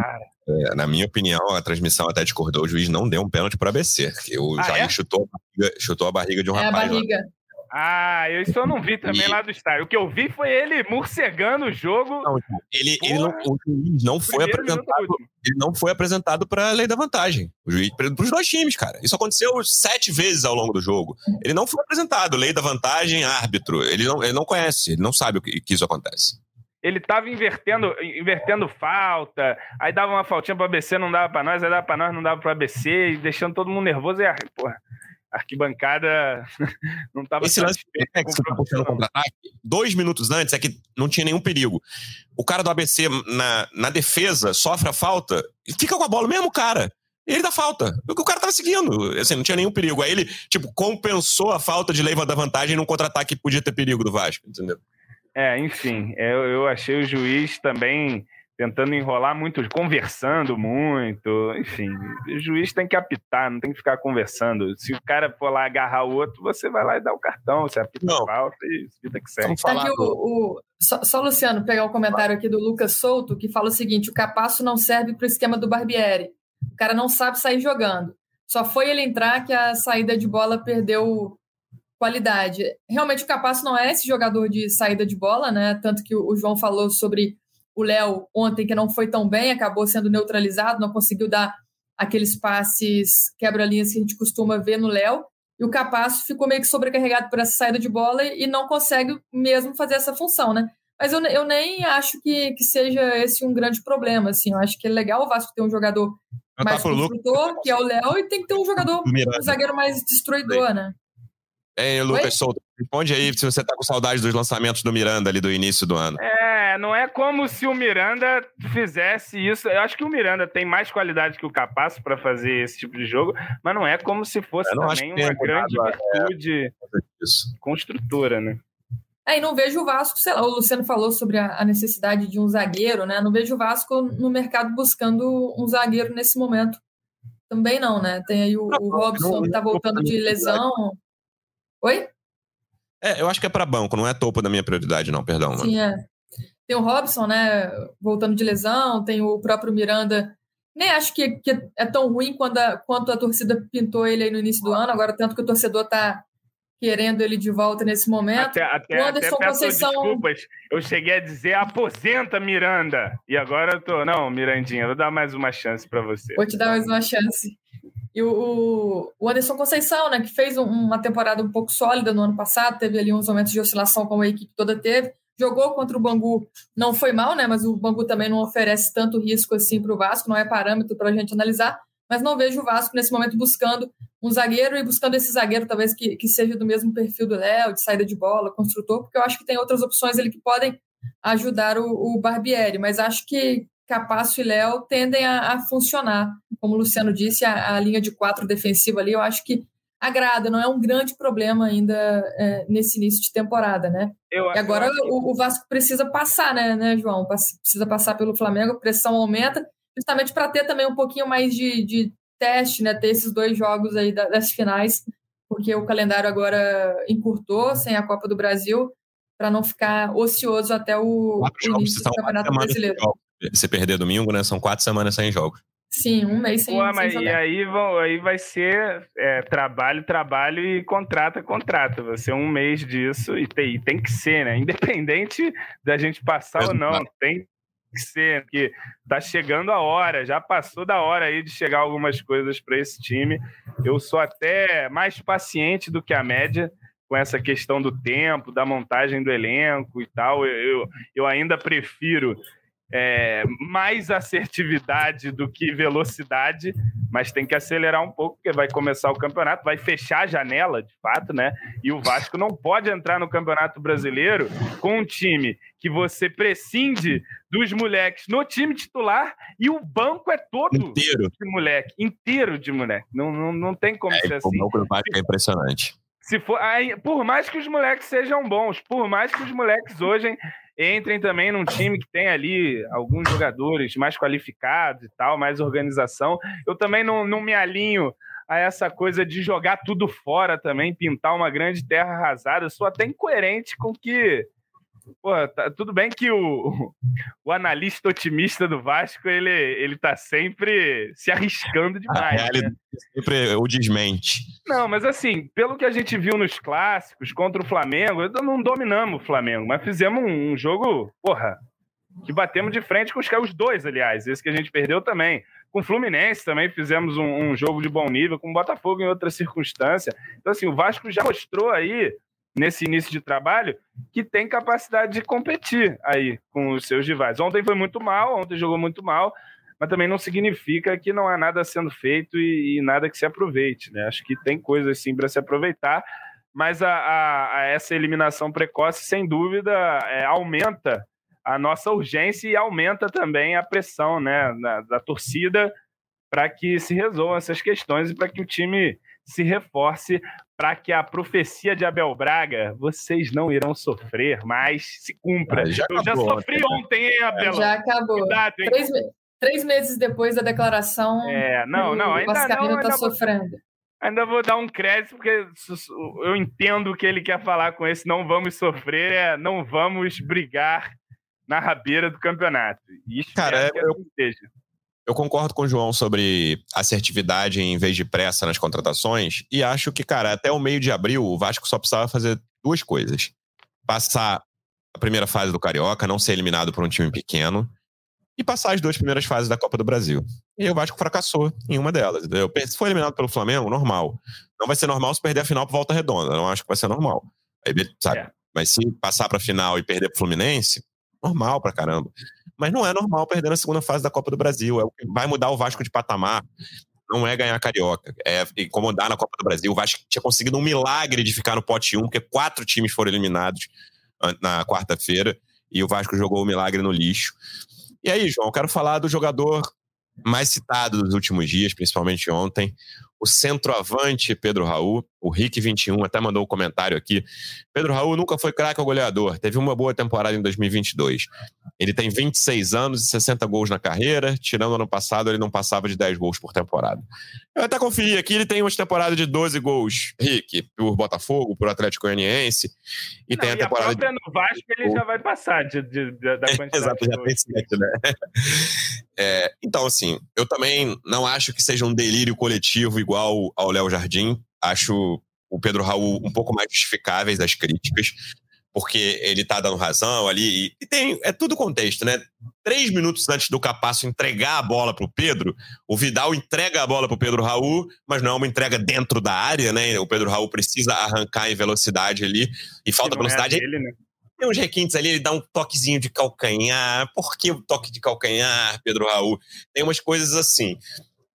é, na minha opinião, a transmissão até discordou, o juiz não deu um pênalti para o ABC. O ah, Jair é? chutou, a barriga, chutou a barriga de um é rapaz. A barriga. Lá. Ah, isso eu não vi também e... lá do estádio. O que eu vi foi ele morcegando o jogo. Não, ele, ele não, o juiz não foi apresentado. Ele não foi apresentado para a lei da vantagem. O juiz para os dois times, cara. Isso aconteceu sete vezes ao longo do jogo. Ele não foi apresentado. Lei da vantagem, árbitro. Ele não, ele não conhece. Ele não sabe o que, que isso acontece ele tava invertendo, invertendo falta, aí dava uma faltinha para ABC, não dava para nós, aí dava para nós, não dava para ABC, e deixando todo mundo nervoso e porra. Arquibancada não estava Esse lance é que você tá puxando contra-ataque, dois minutos antes é que não tinha nenhum perigo. O cara do ABC na, na defesa sofre a falta e fica com a bola, mesmo cara. Ele dá falta. Porque o cara tava seguindo. Assim, não tinha nenhum perigo. Aí ele, tipo, compensou a falta de leva da vantagem num contra-ataque que podia ter perigo do Vasco, entendeu? É, enfim, eu, eu achei o juiz também tentando enrolar muito, conversando muito, enfim, o juiz tem que apitar, não tem que ficar conversando. Se o cara for lá agarrar o outro, você vai lá e dá o cartão, você apita não. a falta e vida que segue. Tá aqui o, o, só, só, Luciano, pegar o comentário aqui do Lucas Souto, que fala o seguinte, o Capasso não serve para o esquema do Barbieri, o cara não sabe sair jogando. Só foi ele entrar que a saída de bola perdeu qualidade. Realmente o Capasso não é esse jogador de saída de bola, né? Tanto que o João falou sobre o Léo ontem, que não foi tão bem, acabou sendo neutralizado, não conseguiu dar aqueles passes quebra-linhas que a gente costuma ver no Léo. E o Capasso ficou meio que sobrecarregado por essa saída de bola e não consegue mesmo fazer essa função, né? Mas eu, eu nem acho que, que seja esse um grande problema, assim. Eu acho que é legal o Vasco ter um jogador mais construtor, que é o Léo, e tem que ter um jogador, um zagueiro mais destruidor, né? Ei, Lucas responde aí se você tá com saudade dos lançamentos do Miranda ali do início do ano. É, não é como se o Miranda fizesse isso. Eu acho que o Miranda tem mais qualidade que o Capasso para fazer esse tipo de jogo, mas não é como se fosse também uma grande virtude é, construtora, né? É, e não vejo o Vasco, sei lá, o Luciano falou sobre a, necessidade de um zagueiro, né? Não vejo o Vasco no mercado buscando um zagueiro nesse momento. Também não, né? Tem aí o, o Robson que tá voltando de lesão. Oi? É, eu acho que é para banco, não é topo da minha prioridade, não, perdão. Sim, é. Tem o Robson, né, voltando de lesão, tem o próprio Miranda. Nem acho que, que é tão ruim quando a, quanto a torcida pintou ele aí no início do ano, agora tanto que o torcedor tá querendo ele de volta nesse momento. Até, até, o Anderson até Conceição... desculpas, eu cheguei a dizer aposenta Miranda, e agora eu tô, não, Mirandinha, vou dar mais uma chance para você. Vou te dar mais uma chance. E o, o Anderson Conceição, né, que fez uma temporada um pouco sólida no ano passado, teve ali uns momentos de oscilação como a equipe toda teve, jogou contra o Bangu, não foi mal, né, mas o Bangu também não oferece tanto risco assim para o Vasco, não é parâmetro para a gente analisar, mas não vejo o Vasco nesse momento buscando um zagueiro e buscando esse zagueiro talvez que, que seja do mesmo perfil do Léo, de saída de bola, construtor, porque eu acho que tem outras opções ali que podem ajudar o, o Barbieri, mas acho que Capasso e Léo tendem a, a, funcionar. Como o Luciano disse, a, a, linha de quatro defensiva ali, eu acho que agrada, não é um grande problema ainda é, nesse início de temporada, né? Eu, e agora o, o, Vasco precisa passar, né, né, João? Precisa passar pelo Flamengo, a pressão aumenta, justamente para ter também um pouquinho mais de, de, teste, né? Ter esses dois jogos aí das finais, porque o calendário agora encurtou sem a Copa do Brasil, para não ficar ocioso até o, o início do Campeonato Brasileiro. Se perder domingo, né? São quatro semanas sem jogo. Sim, um mês sem, Pô, mas sem E aí, vão, aí vai ser é, trabalho, trabalho e contrata, contrata. Vai ser um mês disso e tem, e tem que ser, né? Independente da gente passar mas, ou não, mas... tem que ser, porque tá chegando a hora, já passou da hora aí de chegar algumas coisas para esse time. Eu sou até mais paciente do que a média com essa questão do tempo, da montagem do elenco e tal. Eu, eu, eu ainda prefiro é, mais assertividade do que velocidade, mas tem que acelerar um pouco, porque vai começar o campeonato, vai fechar a janela, de fato, né? E o Vasco não pode entrar no Campeonato Brasileiro com um time que você prescinde dos moleques no time titular e o banco é todo inteiro. de moleque, inteiro de moleque. Não, não, não tem como é, ser assim. O banco é impressionante. Se for, aí, por mais que os moleques sejam bons, por mais que os moleques hoje entrem também num time que tem ali alguns jogadores mais qualificados e tal, mais organização. Eu também não, não me alinho a essa coisa de jogar tudo fora também, pintar uma grande terra arrasada. Eu sou até incoerente com que Pô, tá, tudo bem que o, o analista otimista do Vasco, ele, ele tá sempre se arriscando demais. Ah, né? sempre o desmente. Não, mas assim, pelo que a gente viu nos clássicos contra o Flamengo, não dominamos o Flamengo, mas fizemos um, um jogo, porra, que batemos de frente com os, os dois, aliás. Esse que a gente perdeu também. Com o Fluminense também fizemos um, um jogo de bom nível, com o Botafogo em outra circunstância. Então, assim, o Vasco já mostrou aí nesse início de trabalho que tem capacidade de competir aí com os seus rivais. Ontem foi muito mal, ontem jogou muito mal, mas também não significa que não há nada sendo feito e, e nada que se aproveite, né? Acho que tem coisas sim para se aproveitar, mas a, a, a, essa eliminação precoce, sem dúvida, é, aumenta a nossa urgência e aumenta também a pressão né, da, da torcida para que se resolvam essas questões e para que o time se reforce para que a profecia de Abel Braga, vocês não irão sofrer, mas se cumpra. Ah, já Eu já sofri ontem, hein, Abel? Já acabou. Cuidado, três, três, meses depois da declaração, é, não, não, ainda o Vascaíno está sofrendo. Ainda vou dar um crédito, porque eu entendo o que ele quer falar com esse não vamos sofrer, é não vamos brigar na rabeira do campeonato. Isso Cara, que eu, assim seja. Eu concordo com o João sobre assertividade em vez de pressa nas contratações e acho que, cara, até o meio de abril o Vasco só precisava fazer duas coisas. Passar a primeira fase do Carioca, não ser eliminado por um time pequeno e passar as duas primeiras fases da Copa do Brasil. E aí o Vasco fracassou em uma delas. Entendeu? Se for eliminado pelo Flamengo, normal. Não vai ser normal se perder a final por volta redonda. Não acho que vai ser normal. Aí, sabe? É. Mas se passar para a final e perder pro Fluminense, normal pra caramba. Mas não é normal perder na segunda fase da Copa do Brasil. É o que vai mudar o Vasco de patamar. Não é ganhar carioca, é incomodar na Copa do Brasil. O Vasco tinha conseguido um milagre de ficar no pote 1, porque quatro times foram eliminados na quarta-feira e o Vasco jogou o milagre no lixo. E aí, João, eu quero falar do jogador mais citado dos últimos dias, principalmente ontem, o centroavante Pedro Raul, o Rick21 até mandou um comentário aqui. Pedro Raul nunca foi craque ou goleador, teve uma boa temporada em 2022. Ele tem 26 anos e 60 gols na carreira, tirando ano passado ele não passava de 10 gols por temporada. Eu até conferi aqui, ele tem uma temporada de 12 gols, Rick, por Botafogo, por Atlético Goianiense, e não, tem a e temporada a de... no Vasco ele já vai passar de, de, de da quantidade Exato, já tem 7, né? É, então, assim, eu também não acho que seja um delírio coletivo igual ao Léo Jardim. Acho o Pedro Raul um pouco mais justificáveis das críticas, porque ele tá dando razão ali. E, tem, é tudo contexto, né? Três minutos antes do Capasso entregar a bola pro Pedro, o Vidal entrega a bola pro Pedro Raul, mas não é uma entrega dentro da área, né? O Pedro Raul precisa arrancar em velocidade ali, e falta é velocidade. É dele, né? Tem uns requintes ali, ele dá um toquezinho de calcanhar. Por que o toque de calcanhar, Pedro Raul? Tem umas coisas assim.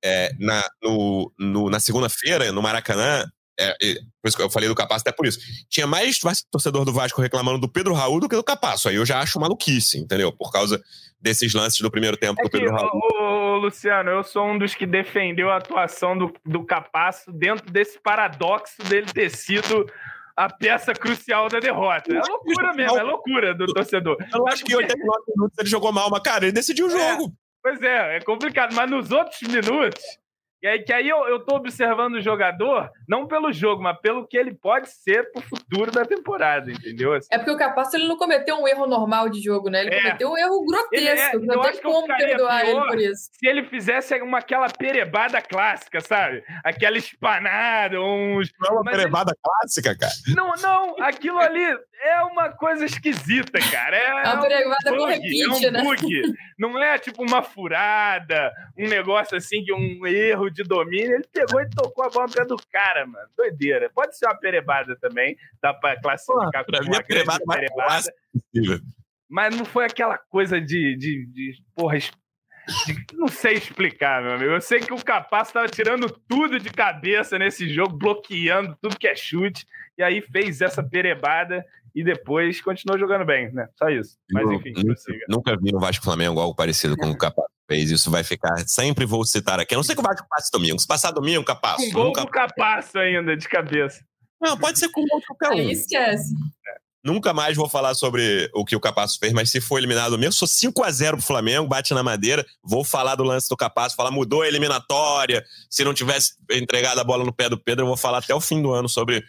É, na, no, no, na segunda-feira, no Maracanã, é, é, por isso que eu falei do Capasso até por isso. Tinha mais torcedor do Vasco reclamando do Pedro Raul do que do Capasso. Aí eu já acho maluquice, entendeu? Por causa desses lances do primeiro tempo é do Pedro que, Raul. Ô, ô, Luciano, eu sou um dos que defendeu a atuação do, do Capasso dentro desse paradoxo dele ter sido a peça crucial da derrota. É loucura mesmo, é loucura do torcedor. Eu acho que em 89 minutos ele jogou mal, mas, cara, ele decidiu o é, jogo. Pois é, é complicado. Mas nos outros minutos, e aí, que aí eu, eu tô observando o jogador, não pelo jogo, mas pelo que ele pode ser pro futuro da temporada, entendeu? Assim. É porque o Capasso ele não cometeu um erro normal de jogo, né? Ele é. cometeu um erro grotesco. Ele, é, não tem como perdoar ele por isso. Se ele fizesse uma, aquela perebada clássica, sabe? Aquela espanada, uns. Não é uma mas perebada ele... clássica, cara. Não, não. Aquilo ali é uma coisa esquisita, cara. É, é uma perebada com repeat, é um né? bug. Não é tipo uma furada, um negócio assim, que um erro de domínio, ele pegou e tocou a bola no pé do cara, mano. Doideira. Pode ser uma perebada também, dá pra classificar Pô, como uma perebada, perebada. Mas não foi aquela coisa de, de, de porra, de, não sei explicar, meu amigo. Eu sei que o Capaz estava tirando tudo de cabeça nesse jogo, bloqueando tudo que é chute, e aí fez essa perebada e depois continuou jogando bem, né? Só isso. Mas enfim, nunca, nunca vi no Vasco Flamengo algo parecido com o Capaz fez. Isso vai ficar. Sempre vou citar aqui. A não sei que o Vasco passe domingo. Se passar domingo, capaz. Um gol nunca... capaz ainda, de cabeça. Não, pode ser com qualquer um. Aí esquece. Nunca mais vou falar sobre o que o Capasso fez, mas se for eliminado mesmo, sou 5 a 0 pro Flamengo, bate na madeira. Vou falar do lance do Capasso, falar mudou a eliminatória. Se não tivesse entregado a bola no pé do Pedro, eu vou falar até o fim do ano sobre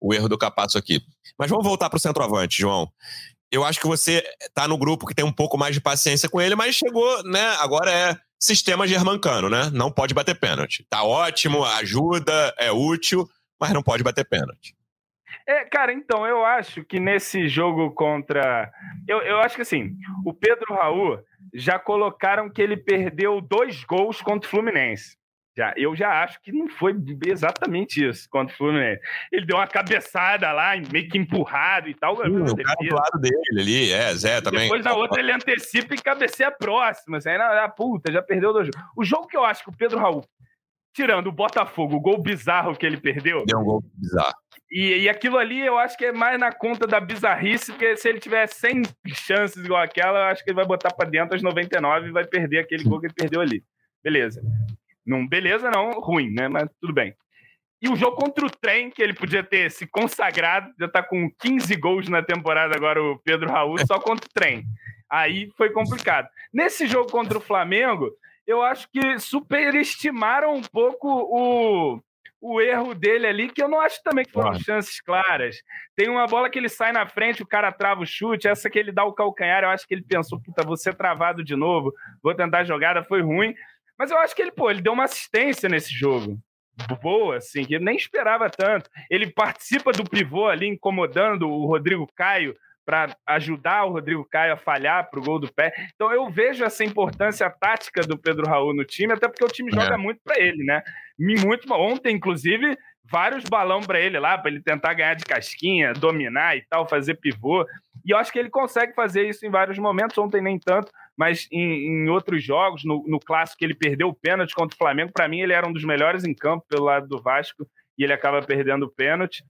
o erro do Capasso aqui. Mas vamos voltar pro centroavante, João eu acho que você tá no grupo que tem um pouco mais de paciência com ele, mas chegou, né? Agora é sistema germancano, né? Não pode bater pênalti. Tá ótimo, ajuda, é útil, mas não pode bater pênalti. É, cara, então, eu acho que nesse jogo contra. Eu, eu acho que assim, o Pedro Raul já colocaram que ele perdeu dois gols contra o Fluminense. Já, eu já acho que não foi exatamente isso contra o Fluminense. Ele deu uma cabeçada lá, meio que empurrado e tal. Sim, o cara do lado dele ali, é, Zé também. Depois na outra ele antecipa e cabeceia próxima. Assim, na, puta, já perdeu dois jogos. O jogo que eu acho que o Pedro Raul, tirando o Botafogo, o gol bizarro que ele perdeu. Deu um gol bizarro. E, e aquilo ali eu acho que é mais na conta da bizarrice, porque se ele tiver 100 chances igual aquela, eu acho que ele vai botar para dentro as 99 e vai perder aquele gol que ele perdeu ali. Beleza. Não, beleza, não, ruim, né? Mas tudo bem. E o jogo contra o Trem, que ele podia ter se consagrado, já tá com 15 gols na temporada agora, o Pedro Raul, só contra o Trem. Aí foi complicado. Nesse jogo contra o Flamengo, eu acho que superestimaram um pouco o, o erro dele ali, que eu não acho também que foram chances claras. Tem uma bola que ele sai na frente, o cara trava o chute, essa que ele dá o calcanhar, eu acho que ele pensou, puta, vou ser travado de novo, vou tentar a jogada, foi ruim. Mas eu acho que ele, pô, ele deu uma assistência nesse jogo. Boa, assim, que ele nem esperava tanto. Ele participa do pivô ali, incomodando o Rodrigo Caio para ajudar o Rodrigo Caio a falhar para o gol do pé. Então eu vejo essa importância tática do Pedro Raul no time, até porque o time joga é. muito para ele, né? Muito ontem, inclusive, vários balão para ele lá, para ele tentar ganhar de casquinha, dominar e tal, fazer pivô. E eu acho que ele consegue fazer isso em vários momentos, ontem nem tanto, mas em, em outros jogos, no, no clássico ele perdeu o pênalti contra o Flamengo, para mim ele era um dos melhores em campo pelo lado do Vasco, e ele acaba perdendo o pênalti.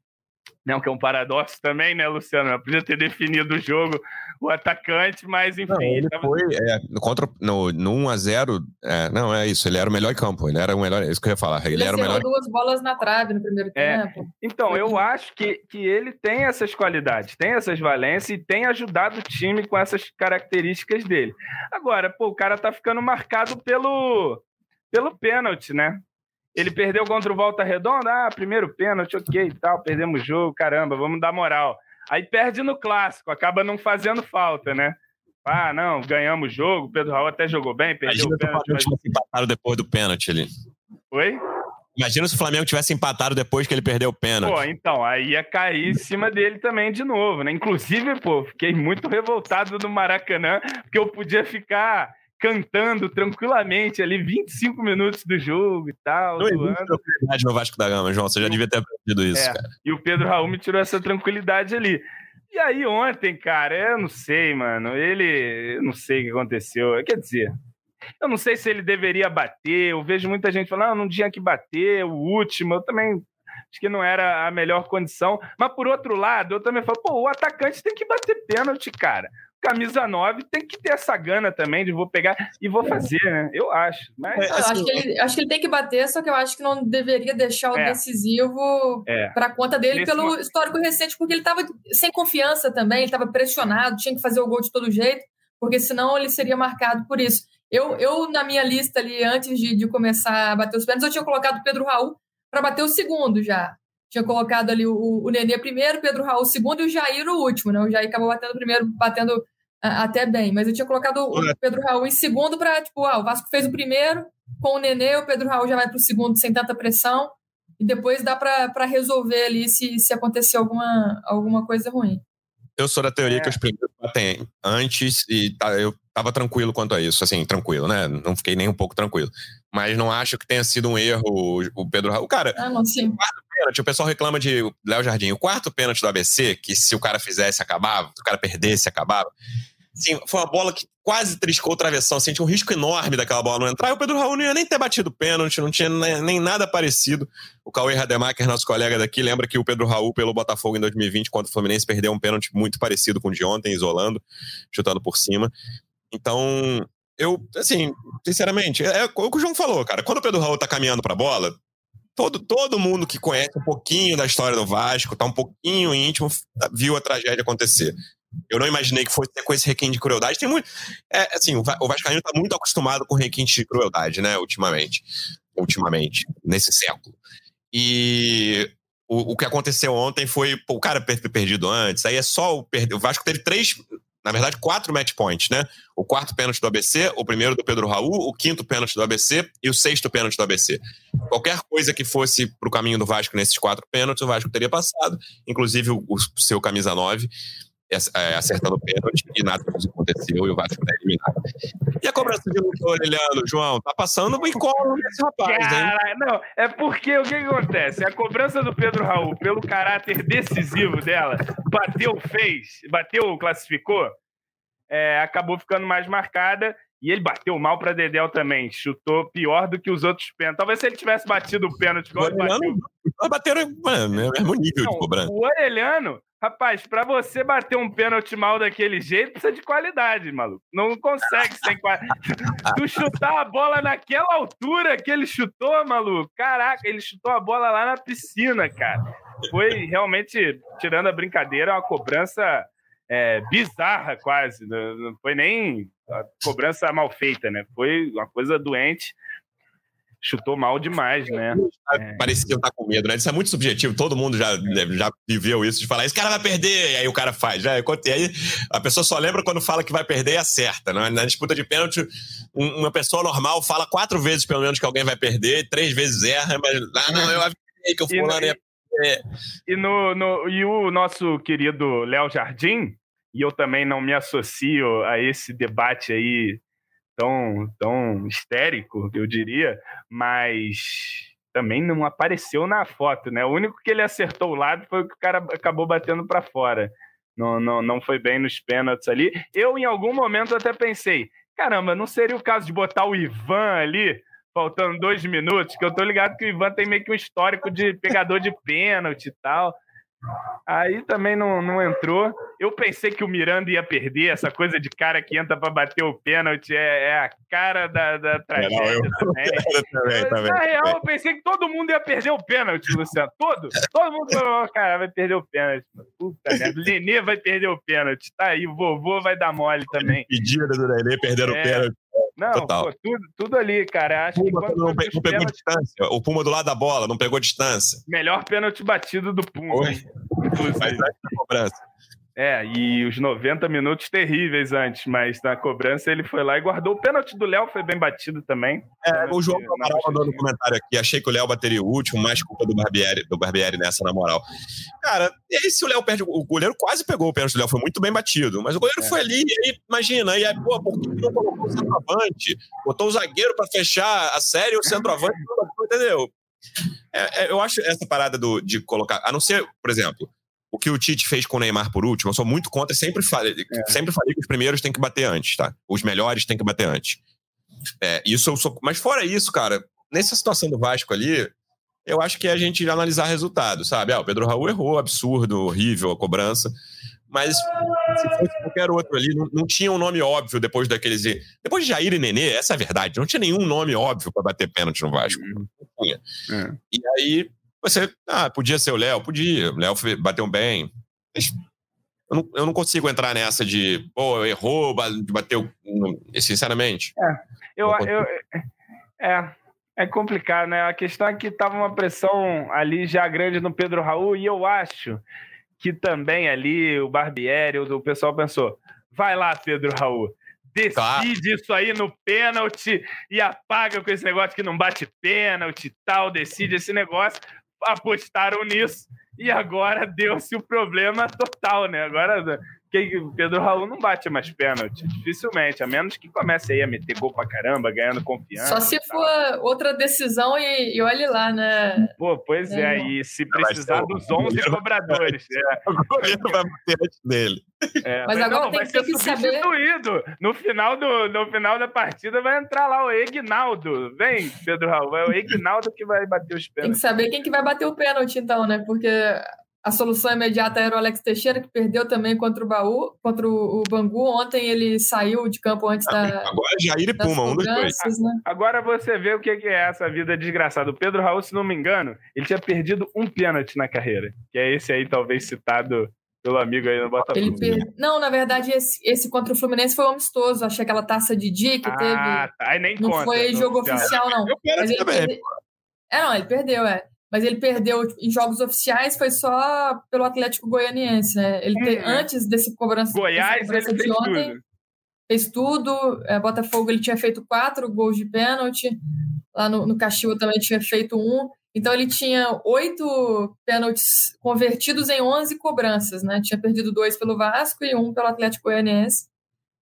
Não, que é um paradoxo também, né, Luciano? Eu podia ter definido o jogo, o atacante, mas enfim. Não, ele tava... foi é, contra, no, no 1x0. É, não, é isso. Ele era o melhor em campo. Ele era o melhor. É isso que eu ia falar. Ele, ele era o melhor. duas bolas na trave no primeiro é, tempo. Então, eu acho que, que ele tem essas qualidades, tem essas valências e tem ajudado o time com essas características dele. Agora, pô, o cara tá ficando marcado pelo, pelo pênalti, né? Ele perdeu contra o Volta Redonda, ah, primeiro pênalti, ok e tal, perdemos o jogo, caramba, vamos dar moral. Aí perde no clássico, acaba não fazendo falta, né? Ah, não, ganhamos o jogo, Pedro Raul até jogou bem, perdeu Imagina o pênalti. Se o Flamengo tivesse empatado depois do pênalti ali. Oi? Imagina se o Flamengo tivesse empatado depois que ele perdeu o pênalti. Pô, então, aí ia cair em cima dele também de novo, né? Inclusive, pô, fiquei muito revoltado no Maracanã, porque eu podia ficar cantando tranquilamente ali 25 minutos do jogo e tal. Não existe tranquilidade no Vasco da Gama, João. Você já devia ter aprendido isso, é, cara. E o Pedro Raul me tirou essa tranquilidade ali. E aí ontem, cara, eu não sei, mano. Ele. Eu não sei o que aconteceu. Quer dizer, eu não sei se ele deveria bater. Eu vejo muita gente falando, não, não tinha que bater, o último. Eu também acho que não era a melhor condição. Mas por outro lado, eu também falo, pô, o atacante tem que bater pênalti, cara camisa 9 tem que ter essa gana também de vou pegar e vou fazer, né? Eu acho. Mas, eu assim, acho, que ele, acho que ele tem que bater, só que eu acho que não deveria deixar o é, decisivo é. para conta dele Nesse pelo momento. histórico recente, porque ele estava sem confiança também, ele estava pressionado, tinha que fazer o gol de todo jeito, porque senão ele seria marcado por isso. Eu, eu na minha lista ali, antes de, de começar a bater os pênaltis, eu tinha colocado o Pedro Raul para bater o segundo já. Tinha colocado ali o, o Nenê primeiro, o Pedro Raul segundo e o Jair o último, né? O Jair acabou batendo primeiro, batendo até bem, mas eu tinha colocado o Pedro Raul em segundo para, tipo, ah, o Vasco fez o primeiro com o Nenê, o Pedro Raul já vai para o segundo sem tanta pressão, e depois dá para resolver ali se, se acontecer alguma, alguma coisa ruim. Eu sou da teoria é. que os primeiros batem antes e tá, eu tava tranquilo quanto a isso, assim, tranquilo, né? Não fiquei nem um pouco tranquilo. Mas não acho que tenha sido um erro o Pedro Raul. Cara, ah, não, sim. o quarto pênalti, o pessoal reclama de Léo Jardim. O quarto pênalti do ABC, que se o cara fizesse, acabava, se o cara perdesse, acabava. Sim, foi uma bola que quase triscou o travessão. Assim, tinha um risco enorme daquela bola não entrar. E o Pedro Raul não ia nem ter batido pênalti, não tinha nem, nem nada parecido. O Cauê Rademacher, nosso colega daqui, lembra que o Pedro Raul, pelo Botafogo em 2020, contra o Fluminense, perdeu um pênalti muito parecido com o de ontem, isolando, chutando por cima. Então, eu, assim, sinceramente, é, é o que o João falou, cara. Quando o Pedro Raul tá caminhando pra bola, todo, todo mundo que conhece um pouquinho da história do Vasco, tá um pouquinho íntimo, viu a tragédia acontecer. Eu não imaginei que fosse com esse requinte de crueldade. Tem muito. É, assim, o Vascaíno está muito acostumado com requinte de crueldade, né? Ultimamente. Ultimamente, nesse século. E o, o que aconteceu ontem foi pô, o cara perdido antes. Aí é só o perder. O Vasco teve três, na verdade, quatro match points, né? O quarto pênalti do ABC, o primeiro do Pedro Raul, o quinto pênalti do ABC e o sexto pênalti do ABC. Qualquer coisa que fosse para o caminho do Vasco nesses quatro pênaltis, o Vasco teria passado, inclusive o, o seu camisa 9. É, acertando o pênalti e nada disso aconteceu e o Vasco tá eliminado. E a cobrança de luta, Liliano, João, tá passando em colo nesse rapaz, Cara, Não, é porque o que, que, acontece? A cobrança do Pedro Raul, pelo caráter decisivo dela, bateu, fez, bateu, classificou, é, acabou ficando mais marcada. E ele bateu mal para Dedel também. Chutou pior do que os outros pênaltis. Talvez se ele tivesse batido o pênalti igual ele bateu. Bateram no mesmo nível não, de cobrança. O Orelhano Rapaz, para você bater um pênalti mal daquele jeito, precisa de qualidade, maluco. Não consegue sem qualidade. tu chutar a bola naquela altura que ele chutou, maluco. Caraca, ele chutou a bola lá na piscina, cara. Foi realmente, tirando a brincadeira, uma cobrança é, bizarra quase. Não foi nem a cobrança mal feita, né? Foi uma coisa doente chutou mal demais, né? É. Parecia estar com medo, né? Isso é muito subjetivo, todo mundo já, né, já viveu isso, de falar, esse cara vai perder, e aí o cara faz. Já, e aí a pessoa só lembra quando fala que vai perder e acerta. Né? Na disputa de pênalti, uma pessoa normal fala quatro vezes, pelo menos, que alguém vai perder, três vezes erra, mas, ah, não, eu avisei que o fulano ia perder. E, no, no, e o nosso querido Léo Jardim, e eu também não me associo a esse debate aí tão, tão histérico, eu diria, mas também não apareceu na foto, né? O único que ele acertou o lado foi o que o cara acabou batendo para fora. Não, não, não foi bem nos pênaltis ali. Eu, em algum momento, até pensei: caramba, não seria o caso de botar o Ivan ali, faltando dois minutos? Que eu tô ligado que o Ivan tem meio que um histórico de pegador de pênalti e tal. Aí também não, não entrou. Eu pensei que o Miranda ia perder. Essa coisa de cara que entra para bater o pênalti é, é, a cara da, da tragédia não, eu... também. também, também. Na real, eu pensei que todo mundo ia perder o pênalti, Luciano. Todo. Todo mundo falou, cara, vai perder o pênalti. Puta merda. Nenê vai perder o pênalti. Tá aí, o vovô vai dar mole também. Pedida do Nenê perder o é. pênalti. Não, pô, tudo, tudo ali, cara. Acho Puma que não, pegou pênalti... distância. O Puma do lado da bola, não pegou distância. Melhor pênalti batido do Puma. Mas cobrança. É, e os 90 minutos terríveis antes, mas na cobrança ele foi lá e guardou. O pênalti do Léo foi bem batido também. É, o João Amaral mandou no comentário aqui, achei que o Léo bateria o último, mais culpa do Barbieri, do Barbieri nessa, na moral. Cara, e aí se o Léo perde, o goleiro quase pegou o pênalti do Léo, foi muito bem batido, mas o goleiro é. foi ali, e aí, imagina, e aí, pô, por que não colocou o centroavante? Botou o zagueiro para fechar a série, o centroavante, entendeu? É, é, eu acho essa parada do, de colocar, a não ser, por exemplo, o que o Tite fez com o Neymar por último, eu sou muito contra, sempre falei, é. sempre falei que os primeiros têm que bater antes, tá? Os melhores têm que bater antes. É, isso eu sou, mas fora isso, cara, nessa situação do Vasco ali, eu acho que é a gente analisar resultado, sabe? Ah, o Pedro Raul errou, absurdo, horrível a cobrança. Mas se fosse qualquer outro ali, não, não tinha um nome óbvio depois daqueles. Depois de Jair e Nenê, essa é a verdade, não tinha nenhum nome óbvio para bater pênalti no Vasco. Não tinha. É. E aí você, ah, podia ser o Léo, podia. O Léo bateu bem. Mas eu não, eu não, consigo entrar nessa de, pô, errou, bateu. Sinceramente. É, eu, eu, é, é complicado, né? A questão é que estava uma pressão ali já grande no Pedro Raul e eu acho que também ali o Barbieri, o pessoal pensou: vai lá, Pedro Raul, decide tá. isso aí no pênalti e apaga com esse negócio que não bate pênalti e tal, decide esse negócio, apostaram nisso e agora deu-se o problema total, né? Agora o Pedro Raul não bate mais pênalti, dificilmente, a menos que comece aí a meter gol pra caramba, ganhando confiança. Só se for outra decisão e, e olhe lá, né? Pô, pois é, é e se precisar dos 11 cobradores. É. O goleiro vai bater antes dele. É, mas, mas, agora não, tem, vai ser que substituído. Saber... No final, do, no final da partida vai entrar lá o Egnaldo. Vem, Pedro Raul, é o Egnaldo que vai bater os pênaltis. Tem que saber quem que vai bater o pênalti, então, né? Porque a solução imediata era o Alex Teixeira, que perdeu também contra o Baú, contra o Bangu. Ontem ele saiu de campo antes da. Agora é Jair e Puma, um dos dois. Né? Agora você vê o que é essa vida desgraçada. O Pedro Raul, se não me engano, ele tinha perdido um pênalti na carreira, que é esse aí, talvez citado pelo amigo aí no Botafogo. Per... Não, na verdade, esse, esse, contra o Fluminense foi um amistoso. Achei aquela taça de dia que ah, teve. Tá. Aí nem não conta, foi jogo oficial, não. Mas ele perde... É, não, ele perdeu, é mas ele perdeu em jogos oficiais foi só pelo Atlético Goianiense, né? Ele te, uhum. antes desse cobrança, Goiás, cobrança ele de fez ontem, tudo. fez tudo. É, Botafogo ele tinha feito quatro gols de pênalti. Lá no, no Caxiwa também tinha feito um. Então ele tinha oito pênaltis convertidos em 11 cobranças, né? Tinha perdido dois pelo Vasco e um pelo Atlético Goianiense.